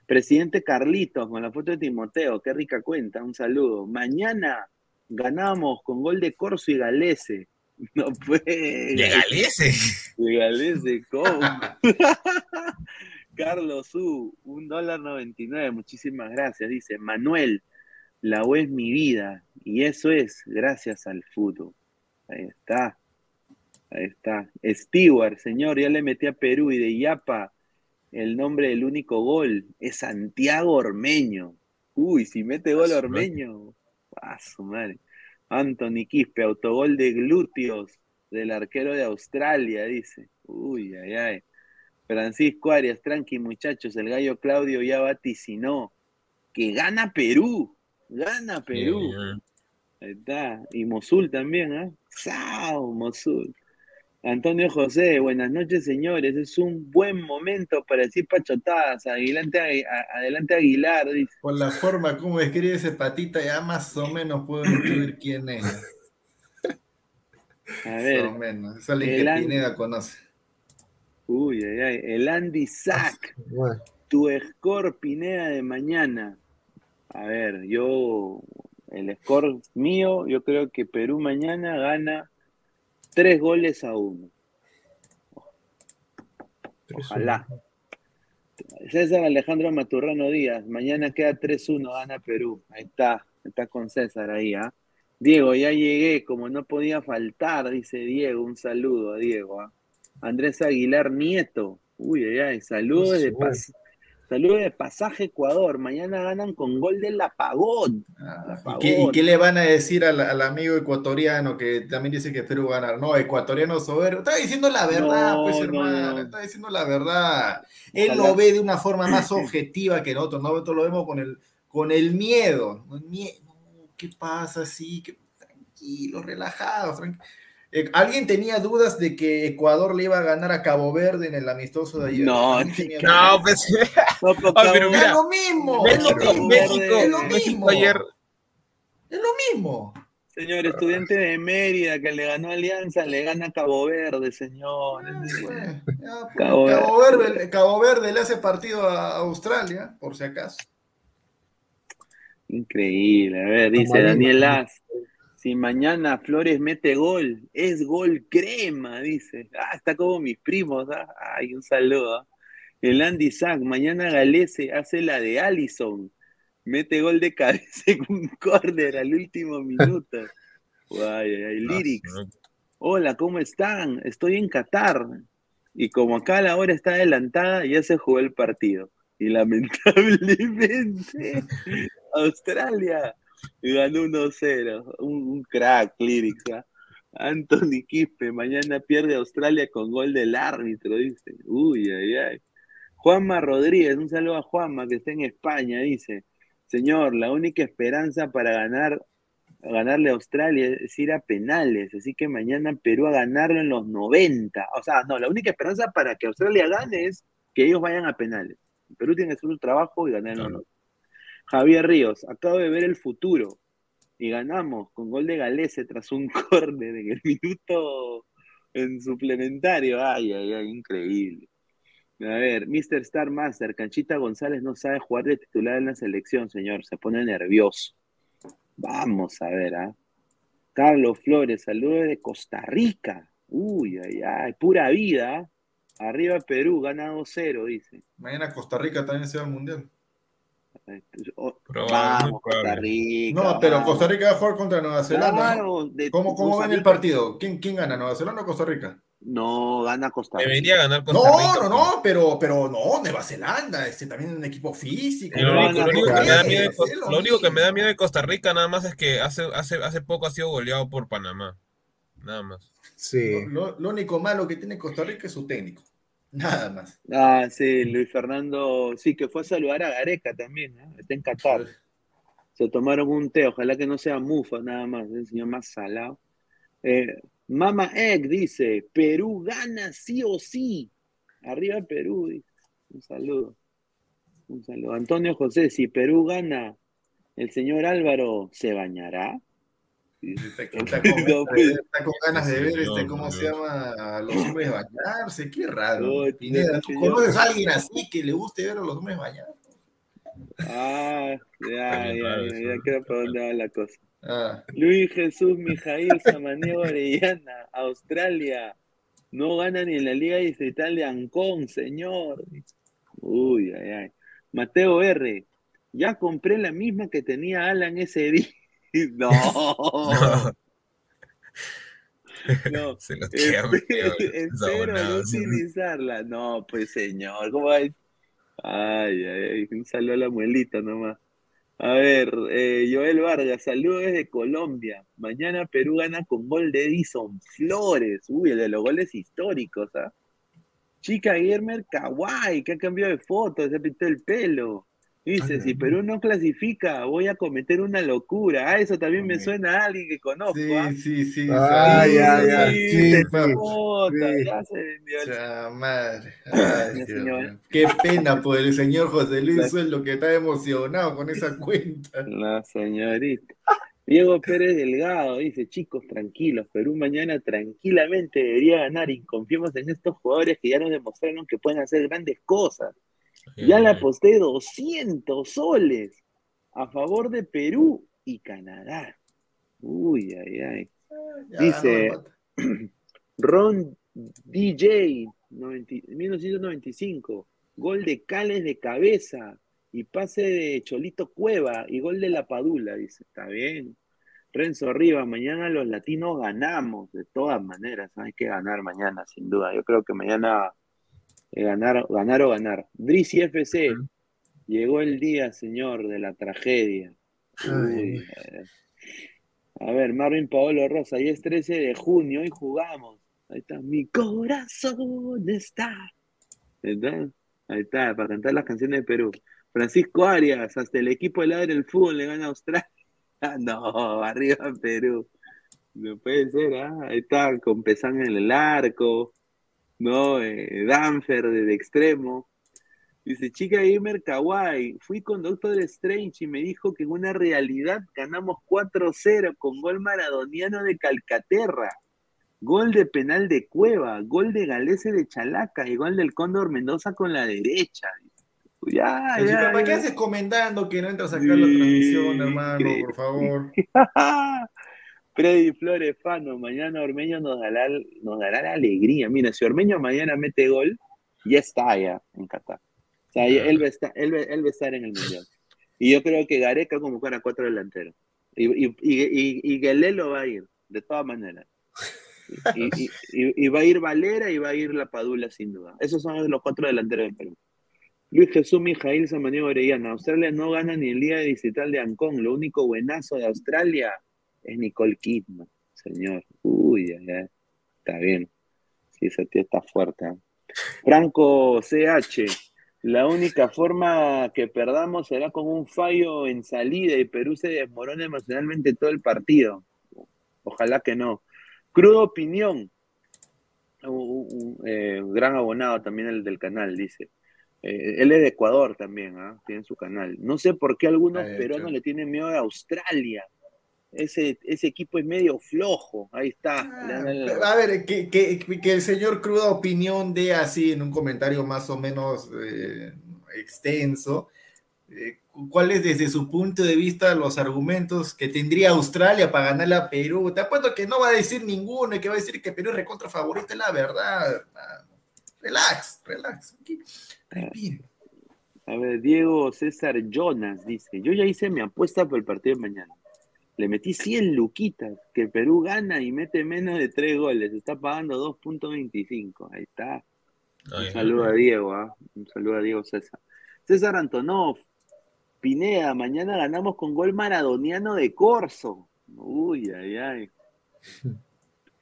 Presidente Carlitos, con la foto de Timoteo, qué rica cuenta, un saludo. Mañana ganamos con gol de Corso y Galese. No puede. ¿De Galese? De Galese, ¿cómo? Carlos U, un dólar noventa y nueve, muchísimas gracias. Dice Manuel, la U es mi vida y eso es gracias al fútbol. Ahí está, ahí está. Stewart, señor, ya le metí a Perú y de Yapa el nombre del único gol es Santiago Ormeño. Uy, si mete gol. Ormeño, a su madre. Anthony Quispe, autogol de glúteos del arquero de Australia, dice. Uy, ay, ay. Francisco Arias, tranqui muchachos, el gallo Claudio ya vaticinó que gana Perú, gana Perú. Ahí está. Y Mosul también, ¿ah? ¡Sao, Mosul! Antonio José, buenas noches, señores. Es un buen momento para decir pachotadas. Adelante, adelante Aguilar, dice. Por la forma como escribe ese patita, ya más o menos puedo intuir quién es. A ver. Más o menos. Es alguien el que Pineda conoce. Uy, ay, ay. El Andy Sack. Tu score Pineda de mañana. A ver, yo, el score mío, yo creo que Perú mañana gana tres goles a uno. Ojalá. César Alejandro Maturrano Díaz, mañana queda 3-1, gana Perú. Ahí está, está con César ahí, ¿ah? Diego, ya llegué, como no podía faltar, dice Diego, un saludo a Diego. ¿ah? Andrés Aguilar Nieto, uy, ay, ay, saludos de, pas- saludos de pasaje Ecuador, mañana ganan con gol del apagón. ¿Y qué, y qué le van a decir al, al amigo ecuatoriano que también dice que Perú ganar? No, ecuatoriano soberbio. Está diciendo la verdad, No, pues, no, hermano. no. Está diciendo la verdad. Él Ojalá. lo ve de una forma más objetiva que nosotros. Nosotros lo vemos con el, con el miedo. Mie- ¿Qué pasa? Sí, que tranquilo, relajado. tranqui- Eh, ¿Alguien tenía dudas de que Ecuador le iba a ganar a Cabo Verde en el amistoso de ayer? No, ¿Alguien tenía No, pues. No, pero Ah, pero Es lo mismo, es lo mismo, México, es lo México mismo. ayer. Es lo mismo. Señor, estudiante de Mérida que le ganó Alianza, le gana Cabo Verde, señor. Cabo Cabo Verde, Cabo Verde le hace partido a Australia, por si acaso. Increíble. A ver, dice. Daniel As. Si mañana Flores mete gol, es gol crema, dice. Ah, está como mis primos. ah. Ay, un saludo. ah. El Andy Sack, mañana Galese hace la de Allison. Mete gol de cabeza en un córner al último minuto. Ay, ay, ay, Lyrics. Hola, ¿cómo están? Estoy en Qatar. Y como acá la hora está adelantada, ya se jugó el partido. Y lamentablemente, Australia ganó 1-0. Un, un crack, Lyrics. ¿ah? Anthony Quispe, mañana pierde Australia con gol del árbitro, dice. Uy, ay, ay. Juanma Rodríguez, un saludo a Juanma que está en España, dice. Señor, la única esperanza para ganar ganarle a Australia es ir a penales, así que mañana Perú a ganarlo en los 90. O sea, no, la única esperanza para que Australia gane es que ellos vayan a penales. Perú tiene que hacer su trabajo y ganar en los 90. Javier Ríos, acabo de ver el futuro y ganamos con gol de Galese tras un córner en el minuto en suplementario. Ay, ay, ay, increíble. A ver, Mr. Star Master, Canchita González no sabe jugar de titular en la selección, señor, se pone nervioso. Vamos a ver, ¿ah? Carlos Flores, saludos de Costa Rica. Uy, ay, ay, pura vida. ¿ah? Arriba Perú, gana 2-0, dice. Mañana Costa Rica también se va al mundial. Vamos, Costa. Rica. No, pero vamos. Costa Rica va a jugar contra Nueva Zelanda. ¿no? Claro, de- ¿Cómo, cómo ven el partido? ¿Quién, ¿Quién gana, Nueva Zelanda o Costa Rica? No, gana Costa Rica. Debería ganar Costa No, Rica. no, no, pero, pero no, Nueva Zelanda, este también es un equipo físico. Lo único, lo único que me da miedo de, Es Co- lo lo único que me da mismo. miedo de Costa Rica nada más es que hace, hace, hace poco ha sido goleado por Panamá. Nada más. Sí. Lo, lo único malo que tiene Costa Rica es su técnico. Nada más. Ah, sí, Luis Fernando, sí, que fue a saludar a Gareca también, ¿eh? está en Qatar. Se tomaron un té, ojalá que no sea mufa nada más, el señor más salado. Eh, Mama Egg dice, Perú gana sí o sí. Arriba Perú, dice. Un saludo. Un saludo. Antonio José, si Perú gana, el señor Álvaro se bañará. Está con, está con- No, pues. está con ganas de ver este, ¿cómo se llama? A los hombres bañarse. Qué raro. No, Pineda, no, ¿tú señor. conoces a alguien así que le guste ver a los hombres bañar? Ah, ya, ya, ya, ya creo por dónde va la cosa. Ah. Luis Jesús Mijail Samaniego Orellana, Australia. No gana ni en la Liga Distrital de Ancón, señor. Uy, ay, ay. Mateo R. Ya compré la misma que tenía Alan ese día. No. No. Se lo Espe- queda, Mateo, Espero no utilizarla. No, pues señor, ¿cómo va? Ay, ay, un saludo a la muelita nomás. A ver, eh, Joel Vargas, saludos desde Colombia. Mañana Perú gana con gol de Edison Flores. Uy, el de los goles históricos, ¿ah? Chica Guillermo Kawai, que ha cambiado de foto, se pintó el pelo. Dice, si Perú no clasifica, voy a cometer una locura. Ah, eso también me suena a alguien que conozco. Sí, ¿ah? sí, sí. Ay, ay, sí, ay, sí, sí, sí, ya se vendió madre. Qué pena por el señor José Luis Sueldo que está emocionado con esa cuenta. La señorita. Diego Pérez Delgado dice, chicos, tranquilos, Perú mañana tranquilamente debería ganar y confiemos en estos jugadores que ya nos demostraron que pueden hacer grandes cosas. Ya le aposté 200 soles a favor de Perú y Canadá. Uy, ay, ay. Ya Dice Ron DJ, 90 1995, gol de Cales de cabeza y pase de Cholito Cueva y gol de La Padula, dice, está bien. Renzo Rivas, mañana los latinos ganamos, de todas maneras, hay que ganar mañana, sin duda. Yo creo que mañana ganar, ganar o ganar. Drizzy FC, llegó el día, señor, de la tragedia. Uy, eh. A ver, Marvin Paolo Rosa, hoy es 13 de junio, hoy jugamos. Ahí está, mi corazón está. Ahí está, ahí está, para cantar las canciones de Perú. Francisco Arias, hasta el equipo de ladre del fútbol le gana a Australia. Ah, No, arriba Perú. No puede ser, ¿ah? Ahí está, con Pesán en el arco, ¿no? Eh, Danfer de, de extremo. Dice, chica gamer kawaii, fui con Doctor Strange y me dijo que en una realidad ganamos 4-0 con gol maradoniano de Calcaterra, gol de penal de Cueva, gol de Galese de Chalaca y gol del Cóndor Mendoza con la derecha. Ya, ya, chico, ¿Para qué ya. haces comentando que no entras a sacar la transmisión, hermano? Por favor. Freddy Flores Fano, mañana Ormeño nos dará, nos dará la alegría. Mira, si Ormeño mañana mete gol, ya está ya en Qatar. O sea, él, va a estar, él, va- él va a estar en el Mundial. Y yo creo que Gareca como a cuatro delanteros. Y, y, y, y, y Guelelo va a ir, de todas maneras. Y, y- va a ir Valera y va a ir La Padula, sin duda. Esos son los cuatro delanteros del Perú. Luis Jesús Mijail Samaniego Orellana. Australia no gana ni el Liga Distrital de Ancón. Lo único buenazo de Australia es Nicole Kidman, señor. Uy, ay. Está bien. Sí, ese tío está fuerte. ¿eh? Franco CH. La única forma que perdamos será con un fallo en salida y Perú se desmorona emocionalmente todo el partido. Ojalá que no. Cruda opinión. Un, eh, gran abonado también el del canal, dice. Eh, él es de Ecuador también, ¿ah? tiene su canal. No sé por qué algunos peruanos le tienen miedo a Australia. Ese, ese equipo es medio flojo. Ahí está. El- A ver, que, que- que el señor Cruda Opinión dé así en un comentario más o menos eh, extenso. eh, ¿Cuáles desde su punto de vista los argumentos que tendría Australia para ganarle a Perú? Te apuesto que no va a decir ninguno y que va a decir que Perú es recontra favorito, es la verdad. hermano. Relax, relax. Aquí, respire. A ver, Diego César Jonas dice, yo ya hice mi apuesta por el partido de mañana. Le metí 100 luquitas, que Perú gana y mete menos de 3 goles. Está pagando 2.25. Ahí está. Un saludo a Diego, ¿ah? Un saludo a Diego César. César Antonov, Pineda, mañana ganamos con gol maradoniano de Corso. Uy, ay, ay.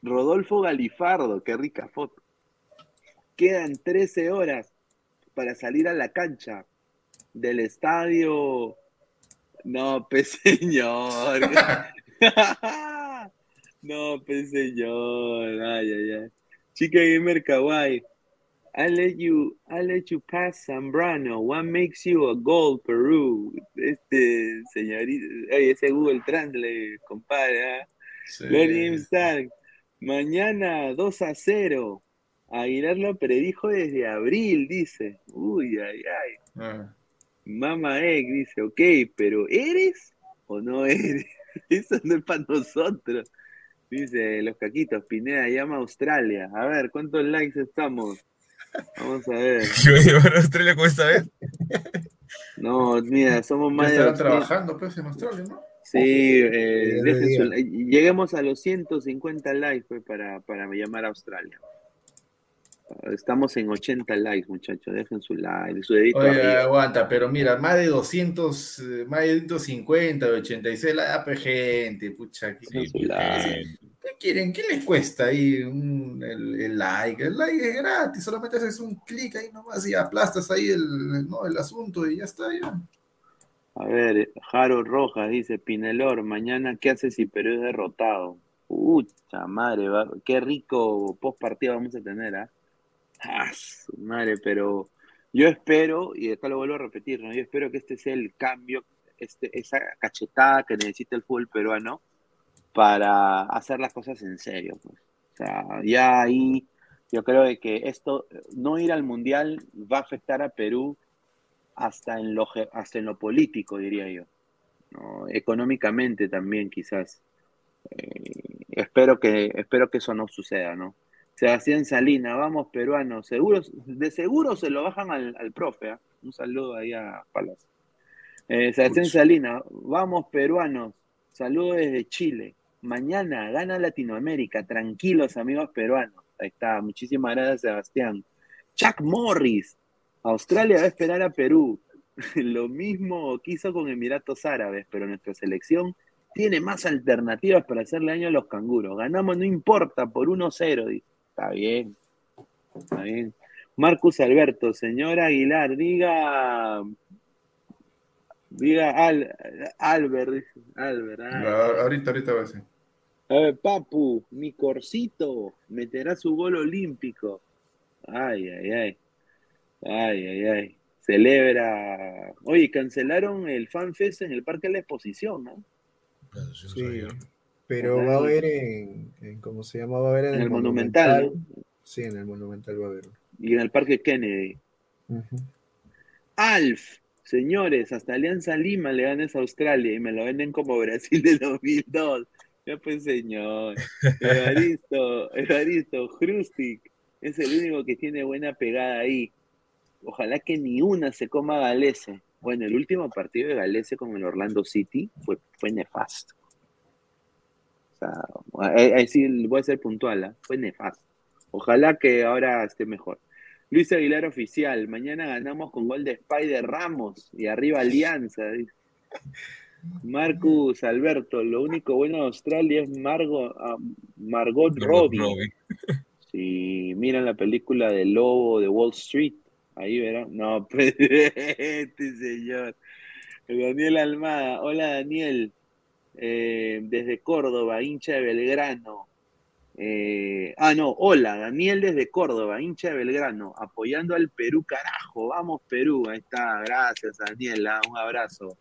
Rodolfo Galifardo, qué rica foto. Quedan 13 horas para salir a la cancha del estadio. No, pues señor. no, pues señor. Ay, ay, ay. Chica Gamer Kawaii. I let you, I let you pass Zambrano. What makes you a goal, Peru? Este, señorita, oye, ese Google Translate, compadre. ¿ah? Learning Stark. Mañana 2 a 0. Aguilar lo predijo desde abril, dice. Uy, ay, ay. Ah. Mama Egg dice, ok, pero ¿eres o no eres? Eso no es para nosotros. Dice los caquitos, Pineda llama a Australia. A ver, ¿cuántos likes estamos? Vamos a ver. ¿Qué va a llevar a Australia con esta vez? No, mira, somos más de estarán 200. trabajando pues en Australia, ¿no? Sí, eh, dejen su lleguemos a los 150 likes pues, para, para llamar a Australia. Estamos en 80 likes, muchachos. Dejen su like, su dedito aguanta, pero mira, más de 200, eh, más de 250, 86, la pues, gente, pucha. ¿qué, Dejen su qué- like. qué quieren? ¿Qué les cuesta ahí un- el, el like? El like es gratis, solamente haces un clic ahí nomás y aplastas ahí el, ¿no? el asunto y ya está, ya. A ver, Jaro Rojas dice, Pinelor, mañana ¿qué hace si Perú es derrotado? Pucha madre, va- qué rico post partido vamos a tener, ¿ah? Ah, su madre, pero yo espero, y acá lo vuelvo a repetir, ¿no? Yo espero que este sea el cambio, este, esa cachetada que necesita el fútbol peruano para hacer las cosas en serio. pues. O sea, ya ahí yo creo que esto, no ir al mundial va a afectar a Perú hasta en lo, hasta en lo político, diría yo. Económicamente también, quizás. Eh, espero, que, espero que eso no suceda, ¿no? Sebastián Salina, vamos peruanos, seguro, de seguro se lo bajan al, al profe, ¿ah? Un saludo ahí a Palas. Eh, Sebastián Salina, vamos peruanos, saludos desde Chile. Mañana gana Latinoamérica, tranquilos amigos peruanos. Ahí está, muchísimas gracias Sebastián. Chuck Morris, Australia va a esperar a Perú. Lo mismo quiso con Emiratos Árabes, pero nuestra selección tiene más alternativas para hacerle daño a los canguros. Ganamos, no importa, por 1-0. dice. Está bien, está bien. Marcus Alberto, señora Aguilar, diga. Diga Al, Albert, dice. Albert. Ah, Ahorita, ahorita va a ser. A ver, Papu, mi corcito meterá su gol olímpico. Ay, ay, ay. Ay, ay, ay. Celebra. Oye, cancelaron el FanFest en el Parque de la Exposición, ¿no? Sí, pero va a haber en, en- ¿cómo se llama? Va a haber en, En el Monumental, Sí, en el Monumental va a haber. Y en el Parque Kennedy. Alf, señores, hasta Alianza Lima le ganas a Australia y me lo venden como Brasil de 2002. Ya pues, señor. Evaristo, Evaristo, Hrustic es el único que tiene buena pegada ahí. Ojalá que ni una se coma a Galese. Bueno, el último partido de Galese con el Orlando City fue, fue nefasto. Ahí, sí voy a ser puntual, ¿ah? fue nefasto. Ojalá que ahora esté mejor. Luis Aguilar oficial, mañana ganamos con gol de Spider Ramos y arriba Alianza. Marcus Alberto, lo único bueno de Australia es Margot, ah, Margot Robbie. Si miran la película del lobo de Wall Street, ahí verán. No, pues, este señor. Daniel Almada, hola Daniel, Eh, desde Córdoba, hincha de Belgrano. Eh, ah, no, hola, Daniel desde Córdoba, hincha de Belgrano, apoyando al Perú, carajo, vamos Perú, ahí está, gracias Daniel, ah, un abrazo.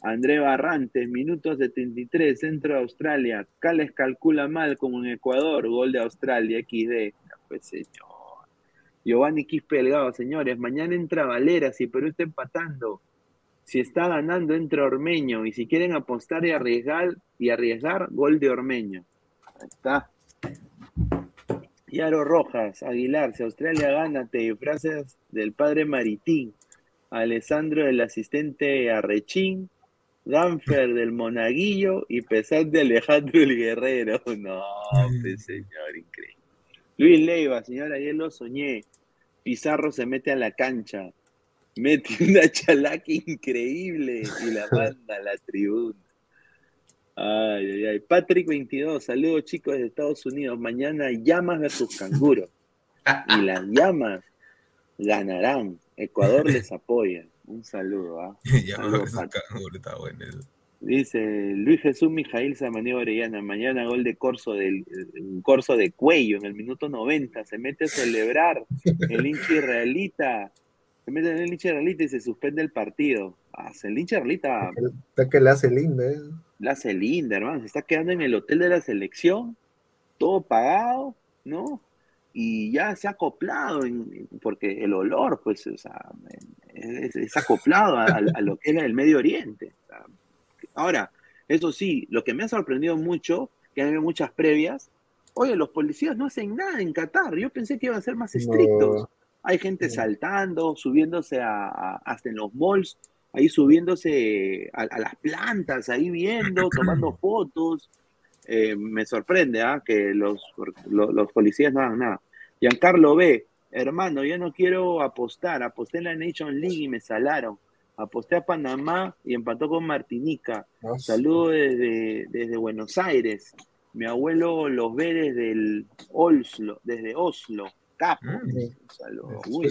André Barrantes, minuto 73, centro de Australia, Cales calcula mal como en Ecuador, gol de Australia, XD, pues señor. Giovanni Quispe Delgado, señores, mañana entra Valera, si Perú está empatando, si está ganando entra Ormeño, y si quieren apostar y arriesgar, y arriesgar, gol de Ormeño. Ahí está. Yaro Rojas, Aguilar, si Australia gana, te disfrazas del padre Maritín, Alessandro del asistente Arrechín, Danfer del Monaguillo y Pesat de Alejandro el Guerrero. No, pues, señor, increíble. Luis Leiva, señor, ayer lo soñé. Pizarro se mete a la cancha, mete una chalaca increíble y la manda a la tribuna. Ay, ay, ay. Patrick 22, saludos chicos de Estados Unidos. Mañana llamas versus canguros. Y las llamas ganarán. Ecuador les apoya. Un saludo, ¿ah? Pat. canguro está bueno. eso. Dice Luis Jesús Mijail Samaniego Orellana, mañana gol de Corso del Corso de cuello en el minuto 90, se mete a celebrar el hincha israelita, se mete en el hincha israelita y se suspende el partido. Ah, el hincha israelita Está que la hace linda, ¿eh? la hace linda, hermano, se está quedando en el hotel de la selección, todo pagado, ¿no? Y ya se ha acoplado, en- porque el olor, pues, o sea, es, es acoplado a, a lo que era el Medio Oriente. Ahora, eso sí, lo que me ha sorprendido mucho, que hay muchas previas, oye, los policías no hacen nada en Qatar. Yo pensé que iban a ser más estrictos. No. Hay gente saltando, subiéndose a, a- hasta en los malls, ahí subiéndose a, a las plantas, ahí viendo, tomando fotos. Eh, me sorprende ¿ah? que los, lo- los policías no hagan nada. Giancarlo B, hermano, yo no quiero apostar. Aposté en la Nation League y me salaron. Aposté a Panamá y empató con Martinica. Saludo desde, desde Buenos Aires. Mi abuelo los ve desde el Oslo, desde Oslo. Capo. Mm. Uy,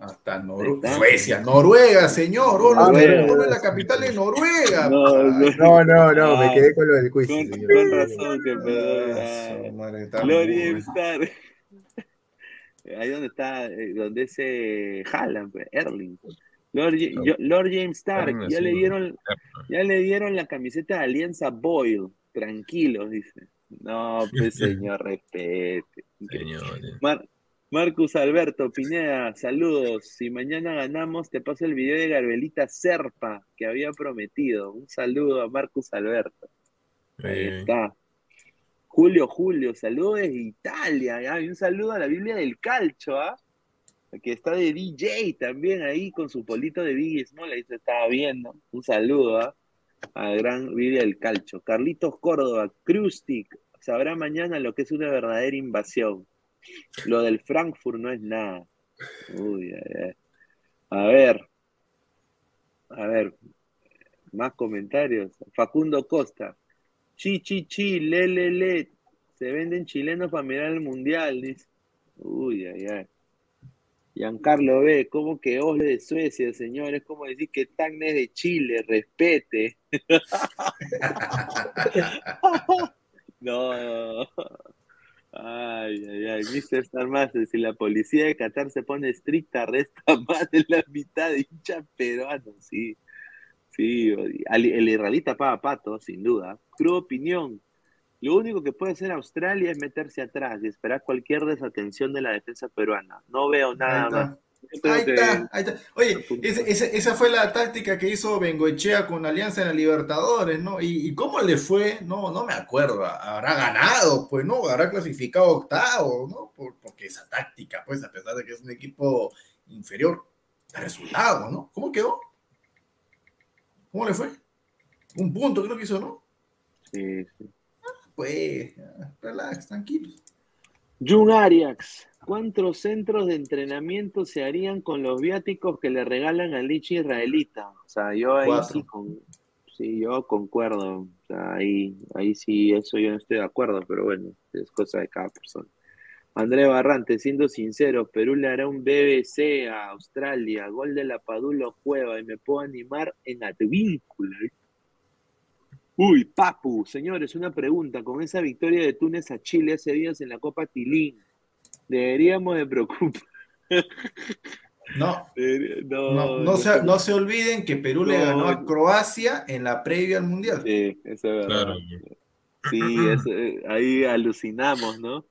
hasta Noru-. Suecia, Noruega, señor. Oh, no, la capital de Noruega. No, no. No, me Ah, quedé con lo del quiz. Con, señor. con razón que perdón. Ah, Gloria Star. Ahí donde está, eh, donde ese Haaland, pues, Erling. Lord, yo- Lord James Stark, ya le dieron, ya le dieron la camiseta de Alianza Boyle. Tranquilos, dice. No, pues señor, respete. Señores. Mar- Marcus Alberto Pineda, saludos. Si mañana ganamos, te paso el video de Garbelita Serpa que había prometido. Un saludo a Marcus Alberto. Ahí Eh, está. Julio, Julio, saludos desde Italia. Y un saludo a la Biblia del Calcio, ¿ah? Que está de DJ también ahí con su polito de Biggie Small, ahí se estaba viendo. Un saludo ¿ah? a la gran Biblia del Calcio. Carlitos Córdoba, Krustik, sabrá mañana lo que es una verdadera invasión. Lo del Frankfurt no es nada. Uy, ay, ay. A ver. A ver. Más comentarios. Facundo Costa. Chi, chi, chi, le, le, le. Se venden chilenos para mirar el mundial, dice. Uy, ay, ay. Giancarlo B, ¿cómo que Osle de Suecia, señor? Es como decir que Tacne es de Chile, respete. no, no. Ay, ay, ay, Mr. Star Master, si la policía de Qatar se pone estricta, resta más de la mitad de hinchas peruanos, sí. Sí, el israelita paga pato, sin duda. Cruda opinión. Lo único que puede hacer Australia es meterse atrás y esperar cualquier desatención de la defensa peruana. No veo nada más. Creo Ahí está, ahí está. Oye, esa fue la táctica que hizo Bengoechea con Alianza en la Libertadores, ¿no? ¿Y, y cómo le fue? No, no me acuerdo. Habrá ganado, pues, ¿no? Habrá clasificado octavo, ¿no? Por- porque esa táctica, pues, a pesar de que es un equipo inferior, da resultado, ¿no? ¿Cómo quedó? ¿Cómo le fue? Un punto creo que hizo, ¿no? Sí, sí. Pues, ya, relax, tranquilo. Jun Arias, ¿cuántos centros de entrenamiento se harían con los viáticos que le regalan al Lichi israelita? O sea, yo ahí Cuatro. sí, con, sí, yo concuerdo. O sea, ahí, ahí sí, eso yo no estoy de acuerdo, pero bueno, es cosa de cada persona. André Barrante, siendo sincero, Perú le hará un BBC a Australia, gol de la Padula Cueva y me puedo animar en Advíncula. Uy, Papu, señores, una pregunta. Con esa victoria de Túnez a Chile hace días en la Copa Tilín, deberíamos de preocupar. No, No, no, no se, no se olviden que Perú le No. ganó a Croacia en la previa al Mundial. Sí, eso es verdad. Claro. Sí, eso, eh, ahí alucinamos, ¿no?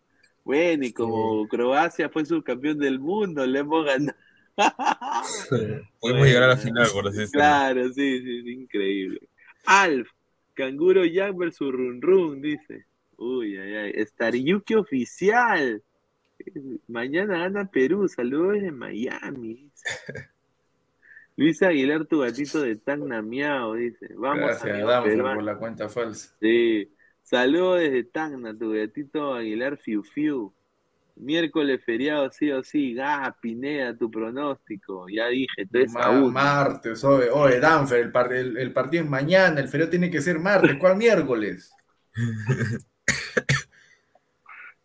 Bueno, y como Croacia fue subcampeón del mundo, le hemos ganado. Podemos llegar a la final, por así decirlo. Claro, sí, sí, es increíble. Alf, Canguro Jack versus Run Run, dice. Uy, ay, ay. Stariyuki oficial. Mañana gana Perú. Saludos desde Miami. dice. Luis Aguilar, tu gatito de Tacna Miao, dice. Vamos Gracias, peruanos. por la cuenta falsa. Sí. Saludos desde Tacna, tu gatito Aguilar Fiu Fiu. Miércoles feriado, sí o sí. Ah, Pineda, tu pronóstico. Ya dije, 3 a Ma- 1. martes, oye, oye, Danfer, el, par- el- el partido es mañana, el feriado tiene que ser martes, ¿cuál miércoles?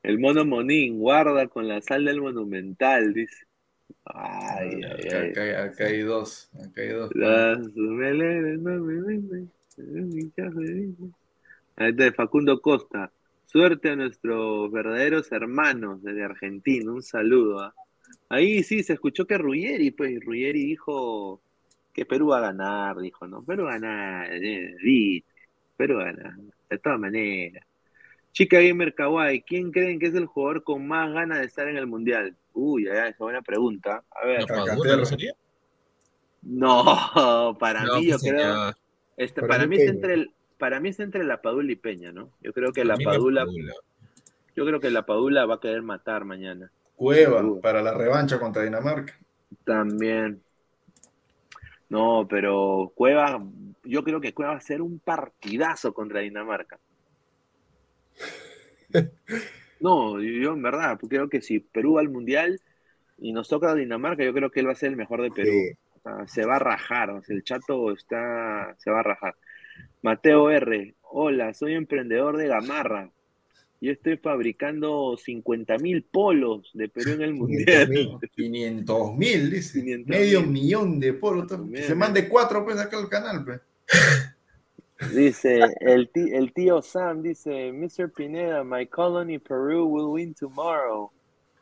El mono Monín, guarda con la sal del monumental, dice. Ay, ay, Acá, ay. acá- acá hay dos, acá hay dos. Ahí está, Facundo Costa. Suerte a nuestros verdaderos hermanos desde Argentina. Un saludo. ¿ah? Ahí sí, se escuchó que Ruggeri, pues Ruggeri dijo que Perú va a ganar, dijo, ¿no? Perú va a ganar, eh, Perú va a ganar, de todas maneras. Chica Gamer Kawaii, ¿quién creen que es el jugador con más ganas de estar en el Mundial? Uy, ay, esa buena pregunta. A ver. ¿La Padula no sería? No, para No, mí yo pues, creo. señor. este, Para para mí Peña. entre el, para mí está entre la Padula y Peña, ¿no? Yo creo que la Padula, Padula. yo creo que la Padula va a querer matar mañana. Cueva para la revancha contra Dinamarca. También. No, pero Cueva, yo creo que Cueva va a ser un partidazo contra Dinamarca. No, yo en verdad, porque creo que si Perú va al Mundial y nos toca Dinamarca, yo creo que él va a ser el mejor de Perú. Sí. O sea, se va a rajar, o sea, el chato está, se va a rajar. Mateo R, hola, soy emprendedor de Gamarra. Yo estoy fabricando 50 mil polos de Perú en el mundial. 500 mil, dice. Medio millón de polos. Se mande cuatro, pues, acá al canal, pues. Dice, el, tí- el tío Sam dice, Mr. Pineda, my colony Peru will win tomorrow.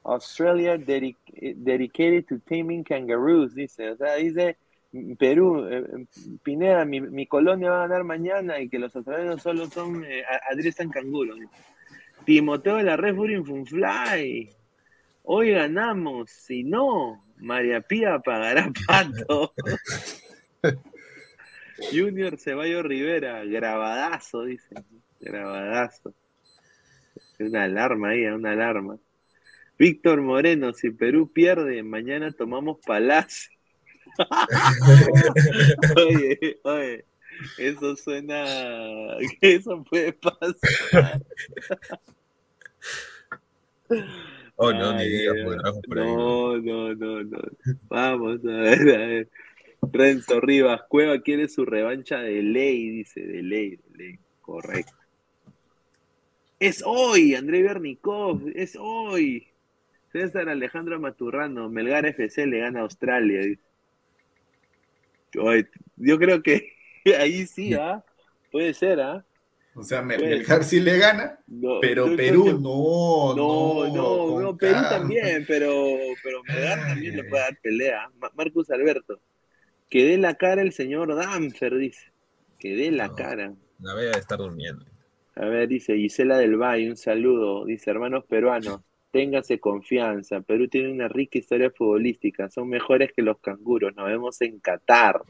Australia dedic- dedicated to taming kangaroos, dice. O sea, dice, Perú, eh, Pineda, mi, colonia va a ganar mañana y que los australianos solo son, eh, a- adiesan canguros. Timoteo de la Red Bull Funfly. Hoy ganamos, si no, María Pía pagará pato. Junior Ceballos Rivera, grabadazo, dice. Grabadazo. Una alarma ahí, una alarma. Víctor Moreno, si Perú pierde, mañana tomamos Palacio. oye, oye, eso suena. Eso puede pasar. Oh, no, ni Ay, digas, Dios. pues. No, no, no, no. Vamos a ver, a ver. Renzo Rivas, Cueva quiere su revancha de ley, dice, de ley, de ley. Correcto. Es hoy, André Bernikov, es hoy. César Alejandro Maturrano, Melgar FC le gana a Australia. Oye, yo creo que ahí sí, ¿ah? Puede ser, ¿ah? O sea, Melgar sí le gana, No, pero yo Perú que- no, No, no, no, Perú también, pero, pero Melgar también le puede dar pelea. Ma- Marcus Alberto, que dé la cara el señor Danfer, dice. Que dé la cara. La bella de estar durmiendo. A ver, dice Gisela del Valle, un saludo. Dice, hermanos peruanos, ténganse confianza. Perú tiene una rica historia futbolística. Son mejores que los canguros. Nos vemos en Qatar.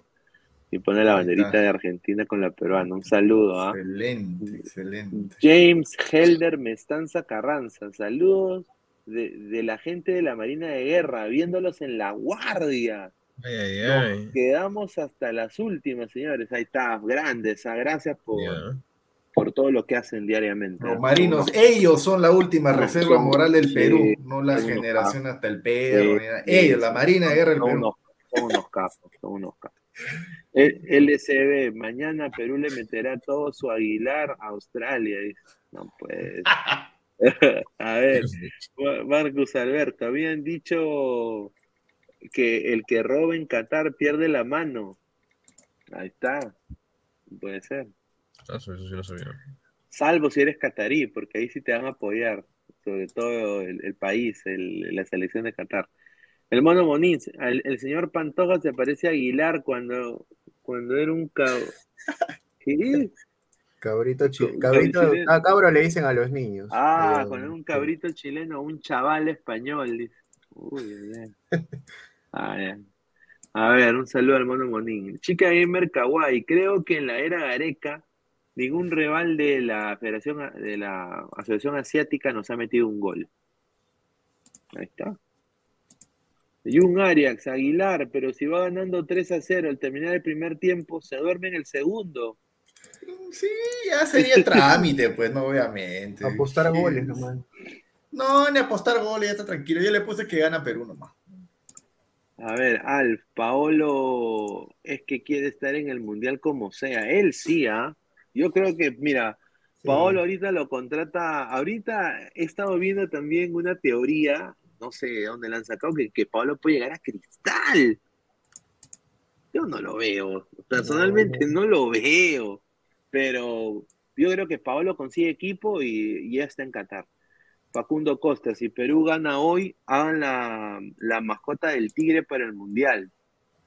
Y pone la banderita de Argentina con la peruana. Un saludo, ¿ah? Excelente, excelente. James Helder Mestanza Carranza, saludos de, de la gente de la Marina de Guerra, viéndolos en la guardia. Ay, ay, Nos ay. quedamos hasta las últimas, señores. Ahí está, grandes. ah, Gracias por, por todo lo que hacen diariamente. Los ah. marinos, ellos son la última No, reserva son- moral del sí, Perú, no la generación capos. hasta el perro. Sí, sí, Ellos, la. Marina de Guerra del Perú. unos, son unos capos, son unos capos. El LCB, mañana Perú le meterá todo su Aguilar a Australia. No puede. a ver, Ma- Marcus Alberto, habían dicho que el que roba en Qatar pierde la mano. Ahí está. Puede ser. Ah, Eso, eso sí no sabía. Salvo si eres catarí, porque ahí sí te van a apoyar, sobre todo el, el país, el- la selección de Qatar. El mono Moniz, el, señor Pantoja se parece a Aguilar cuando, cuando era un cab... ¿Qué? Cabrito, chi- Ca- cabrito, chileno. a cabro le dicen a los niños. Ah, Eh, cuando era un cabrito chileno, un chaval español. dice. Uy, ay. Ah, ya. A ver, un saludo al mono Monín. Chica Gamer Kawaii, creo que en la era Gareca ningún rival de la Federación de la Asociación Asiática nos ha metido un gol. Ahí está. Jun Arias, Aguilar, pero si va ganando 3 a 0 al terminar el primer tiempo, se duerme en el segundo. Sí, ya sería trámite, pues, no, obviamente. Apostar Sí. goles nomás. No, ni apostar goles, ya está tranquilo. Yo le puse que gana Perú nomás. A ver, Alf, Paolo es que quiere estar en el Mundial como sea. Él sí, ¿ah? Yo creo que, mira, Paolo ahorita lo contrata. Ahorita he estado viendo también una teoría, no sé de dónde la han sacado, que, que Paolo puede llegar a Cristal. Yo no lo veo. Personalmente no, lo veo. Pero yo creo que Paolo consigue equipo y, y ya está en Qatar. Facundo Costa, si Perú gana hoy, hagan la, la mascota del tigre para el Mundial.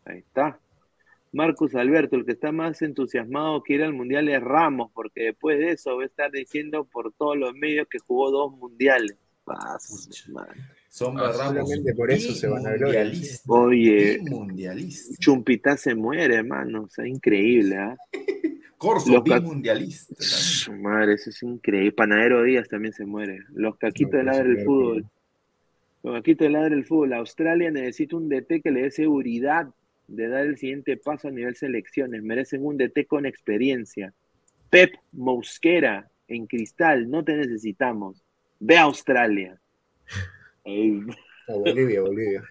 Ahí está. Marcus Alberto, el que está más entusiasmado que ir al Mundial es Ramos, porque después de eso va a estar diciendo por todos los medios que jugó dos Mundiales. Paz. Sombra Ah, Ramos. solamente por eso se van a. Mundialista. Oye, Mundialista. Chumpita se muere, hermano. O sea, increíble, ¿ah? Corso, Los ca- bimundialista. Su madre, eso es increíble. Panadero Díaz también se muere. Los caquitos de pues, ladra del fútbol. Los caquitos de ladra del fútbol. Australia necesita un DT que le dé seguridad de dar el siguiente paso a nivel selecciones. Merecen un DT con experiencia. Pep Mosquera en cristal, no te necesitamos. Ve a Australia. A Bolivia, Bolivia.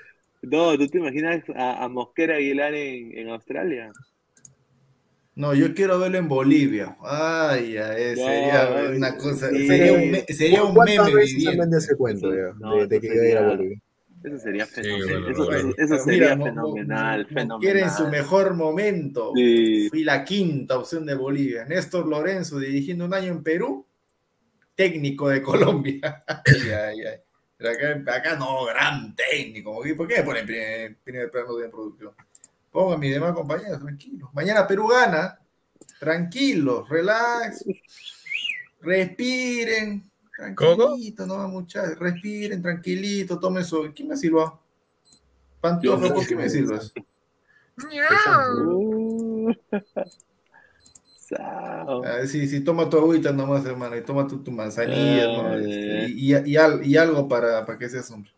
No, ¿tú te imaginas a, a Mosquera Aguilar en, en Australia? No, yo quiero verlo en Bolivia. Ay, ay No, sería ay, una cosa, sí. sería un, me- sería un ¿Cuántas meme veces ese cuento ya, No, de, que iba a ir a sería- Bolivia? Eso sería fenomenal. bueno, eso, bueno. eso- eso Mira, sería fenomenal, Mo- Quiere en su fenomenal. mejor momento. Sí. Fui la quinta opción de Bolivia. Néstor Lorenzo dirigiendo un año en Perú, técnico de Colombia. Ay, ay, ay. Acá, acá no, gran técnico. ¿Por qué me ponen primer, primer plano de producción? Pongan mis demás compañeros, tranquilos. Mañana Perú gana. Tranquilos, relax. Respiren. Tranquilito, no, muchachos. Respiren, tranquilito, tomen su. ¿Quién me? Pantoja, Yo. ¿por qué me silbas? Sao. Ah, sí, sí, toma tu agüita nomás, hermano, y toma tu, tu manzanilla, ¿no? Ay, Este, y, y- y al- y algo para, para que seas hombre.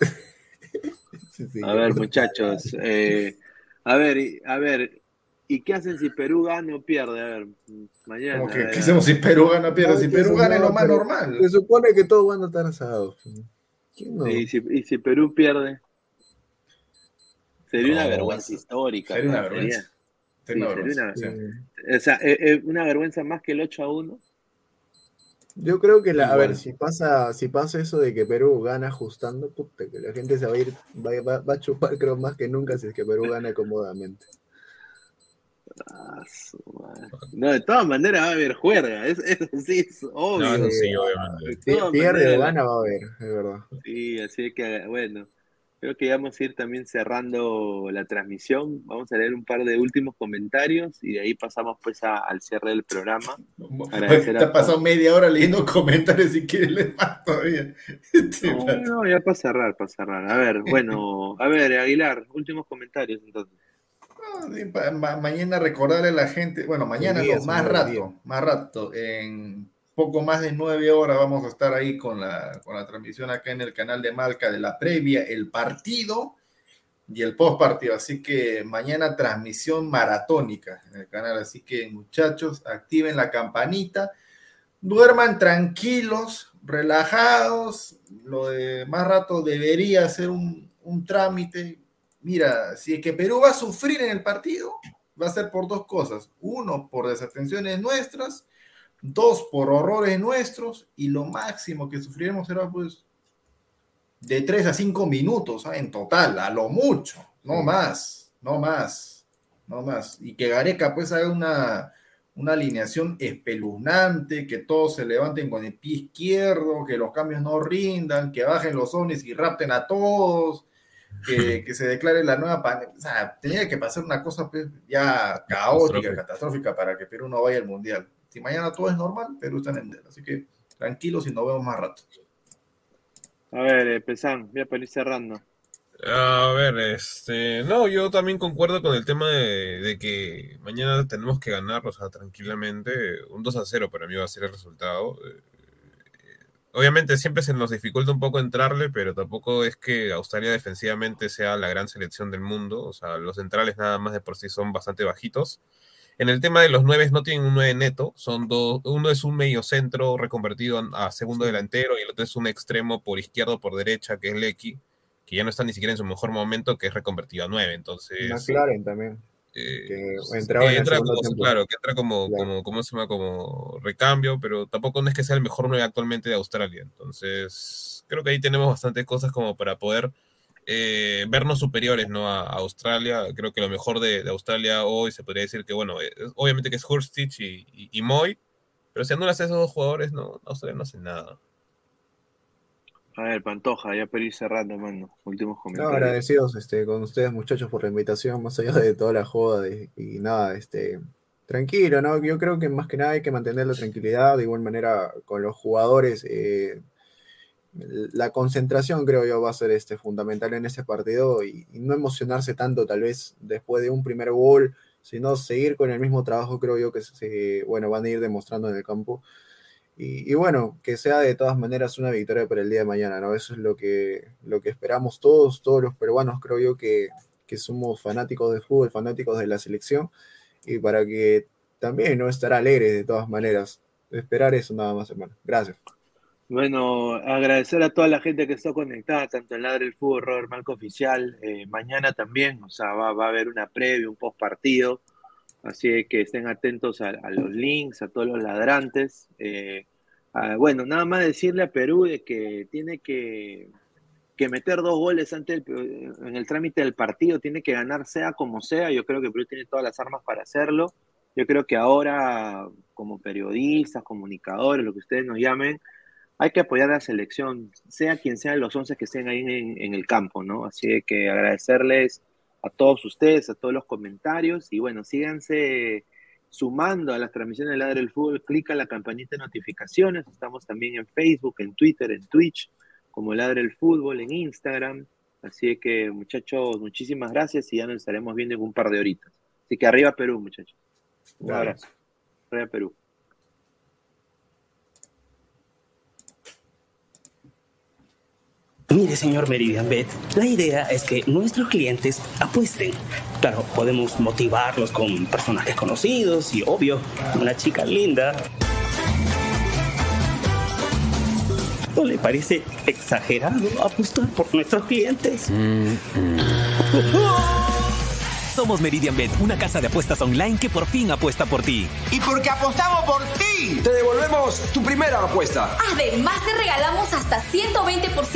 A ver, muchachos. eh, a ver, y- a ver. ¿Y qué hacen si Perú gana o pierde? A ver, mañana. Como a que, ver, ¿qué hacemos si Perú gana, pierde? No, Si Perú gana es no, lo más normal. Se supone que todos van a estar asados. ¿Quién no? ¿Y si, y si Perú pierde? Sería una No, vergüenza histórica. sería una vergüenza. Una vergüenza, una- O sea, eh, eh, una vergüenza más que el 8 a 1. Yo creo que, la, a ver, si pasa, si pasa eso de que Perú gana ajustando, puta, que la gente se va a ir, va, va- va a chupar creo más que nunca si es que Perú gana cómodamente. Ah, su madre. No, de todas maneras va a haber juerga. Es, eso sí es obvio. No, eso sí, obviamente. Pierde o gana va a haber, es verdad. Sí, así que bueno, creo que vamos a ir también cerrando la transmisión. Vamos a leer un par de últimos comentarios y de ahí pasamos pues a- al cierre del programa. Agradecer Te ha pasado media hora leyendo comentarios si quieres leer más todavía. Este, No, no, ya para cerrar, para cerrar. A ver, bueno, a ver, Aguilar, últimos comentarios entonces. No, ma- mañana recordarle a la gente, bueno, mañana no, más rato, más rato, en poco más de nueve horas vamos a estar ahí con la, con la transmisión acá en el canal de Malca de la previa, el partido y el post partido, así que mañana transmisión maratónica en el canal, así que muchachos, activen la campanita, duerman tranquilos, relajados, lo de más rato debería ser un, un trámite. Mira, si es que Perú va a sufrir en el partido, va a ser por dos cosas. Uno, por desatenciones nuestras. Dos, por horrores nuestros. Y lo máximo que sufriremos será pues de tres a cinco minutos ¿ah? en total, a lo mucho. No más, no más, no más. Y que Gareca pues haga una, una alineación espeluznante, que todos se levanten con el pie izquierdo, que los cambios no rindan, que bajen los ovnis y rapten a todos, que, que se declare la nueva pandemia. O sea, tenía que pasar una cosa pues, ya caótica, Catastrófica. catastrófica para que Perú no vaya al Mundial. Si mañana todo es normal, Perú está en el. Así que tranquilos y nos vemos más rato. A ver, eh, Pesán, voy a para ir cerrando. A ver, este, no, yo también concuerdo con el tema de, de que mañana tenemos que ganar, o sea, tranquilamente, un 2 a 0 para mí va a ser el resultado. Eh, Obviamente siempre se nos dificulta un poco entrarle, pero tampoco es que Australia defensivamente sea la gran selección del mundo, o sea, los centrales nada más de por sí son bastante bajitos. En el tema de los nueve no tienen un nueve neto, son dos, uno es un medio centro reconvertido a segundo delantero y el otro es un extremo por izquierda o por derecha, que es Lecky, que ya no está ni siquiera en su mejor momento, que es reconvertido a nueve, entonces... McLaren también. eh, que que en entra segundo como, claro, que entra como, Claro. como, ¿cómo se llama? Como recambio, pero tampoco no es que sea el mejor 9 actualmente de Australia. Entonces, creo que ahí tenemos bastantes cosas como para poder eh, vernos superiores ¿no? a, a Australia. Creo que lo mejor de, de Australia hoy se podría decir que, bueno, eh, obviamente que es Hurstich y, y, y Moy, pero si anulas a esos dos jugadores, no, Australia no hace nada. A ver, Pantoja, ya para ir cerrando, mano. Últimos No, comentarios. agradecidos este, con ustedes, muchachos, por la invitación, más allá de toda la joda de- y nada, este, tranquilo, ¿no? Yo creo que más que nada hay que mantener la tranquilidad, de igual manera con los jugadores, eh, la concentración creo yo va a ser este, fundamental en este partido y, no emocionarse tanto tal vez después de un primer gol, sino seguir con el mismo trabajo creo yo que se, bueno, van a ir demostrando en el campo. Y, y bueno, que sea de todas maneras una victoria para el día de mañana, ¿no? Eso es lo que, lo que esperamos todos, todos los peruanos, creo yo que, que somos fanáticos de fútbol, fanáticos de la selección, y para que también no estar alegres de todas maneras. Esperar eso nada más, hermano. Gracias. Bueno, agradecer a toda la gente que está conectada, tanto en Ladre el Fútbol, Robert Marco Oficial. eh, mañana también, o sea, va, va a haber una previa, un post partido. Así que estén atentos a, los links, a todos los ladrantes. Eh, bueno, nada más decirle a Perú de que tiene que, meter dos goles antes en el trámite del partido, tiene que ganar sea como sea. Yo creo que Perú tiene todas las armas para hacerlo. Yo creo que ahora, como periodistas, comunicadores, lo que ustedes nos llamen, hay que apoyar a la selección, sea quien sea los 11 que estén ahí en, el campo, ¿no? Así que agradecerles a todos ustedes, a todos los comentarios y bueno, síganse sumando a las transmisiones de Ladre del Fútbol, clica la campanita de notificaciones, estamos también en Facebook, en Twitter, en Twitch, como Ladre el Fútbol, en Instagram, así que muchachos, muchísimas gracias y ya nos estaremos viendo en un par de horitas. Así que arriba Perú, muchachos. Un abrazo. Arriba Perú. Mire, señor Meridian Bet, la idea es que nuestros clientes apuesten. Claro, podemos motivarlos con personajes conocidos y, obvio, una chica linda. ¿No le parece exagerado apostar por nuestros clientes? Somos Meridian Bet, una casa de apuestas online que por fin apuesta por ti. Y porque apostamos por ti, te devolvemos tu primera apuesta. Además, te regalamos hasta 120%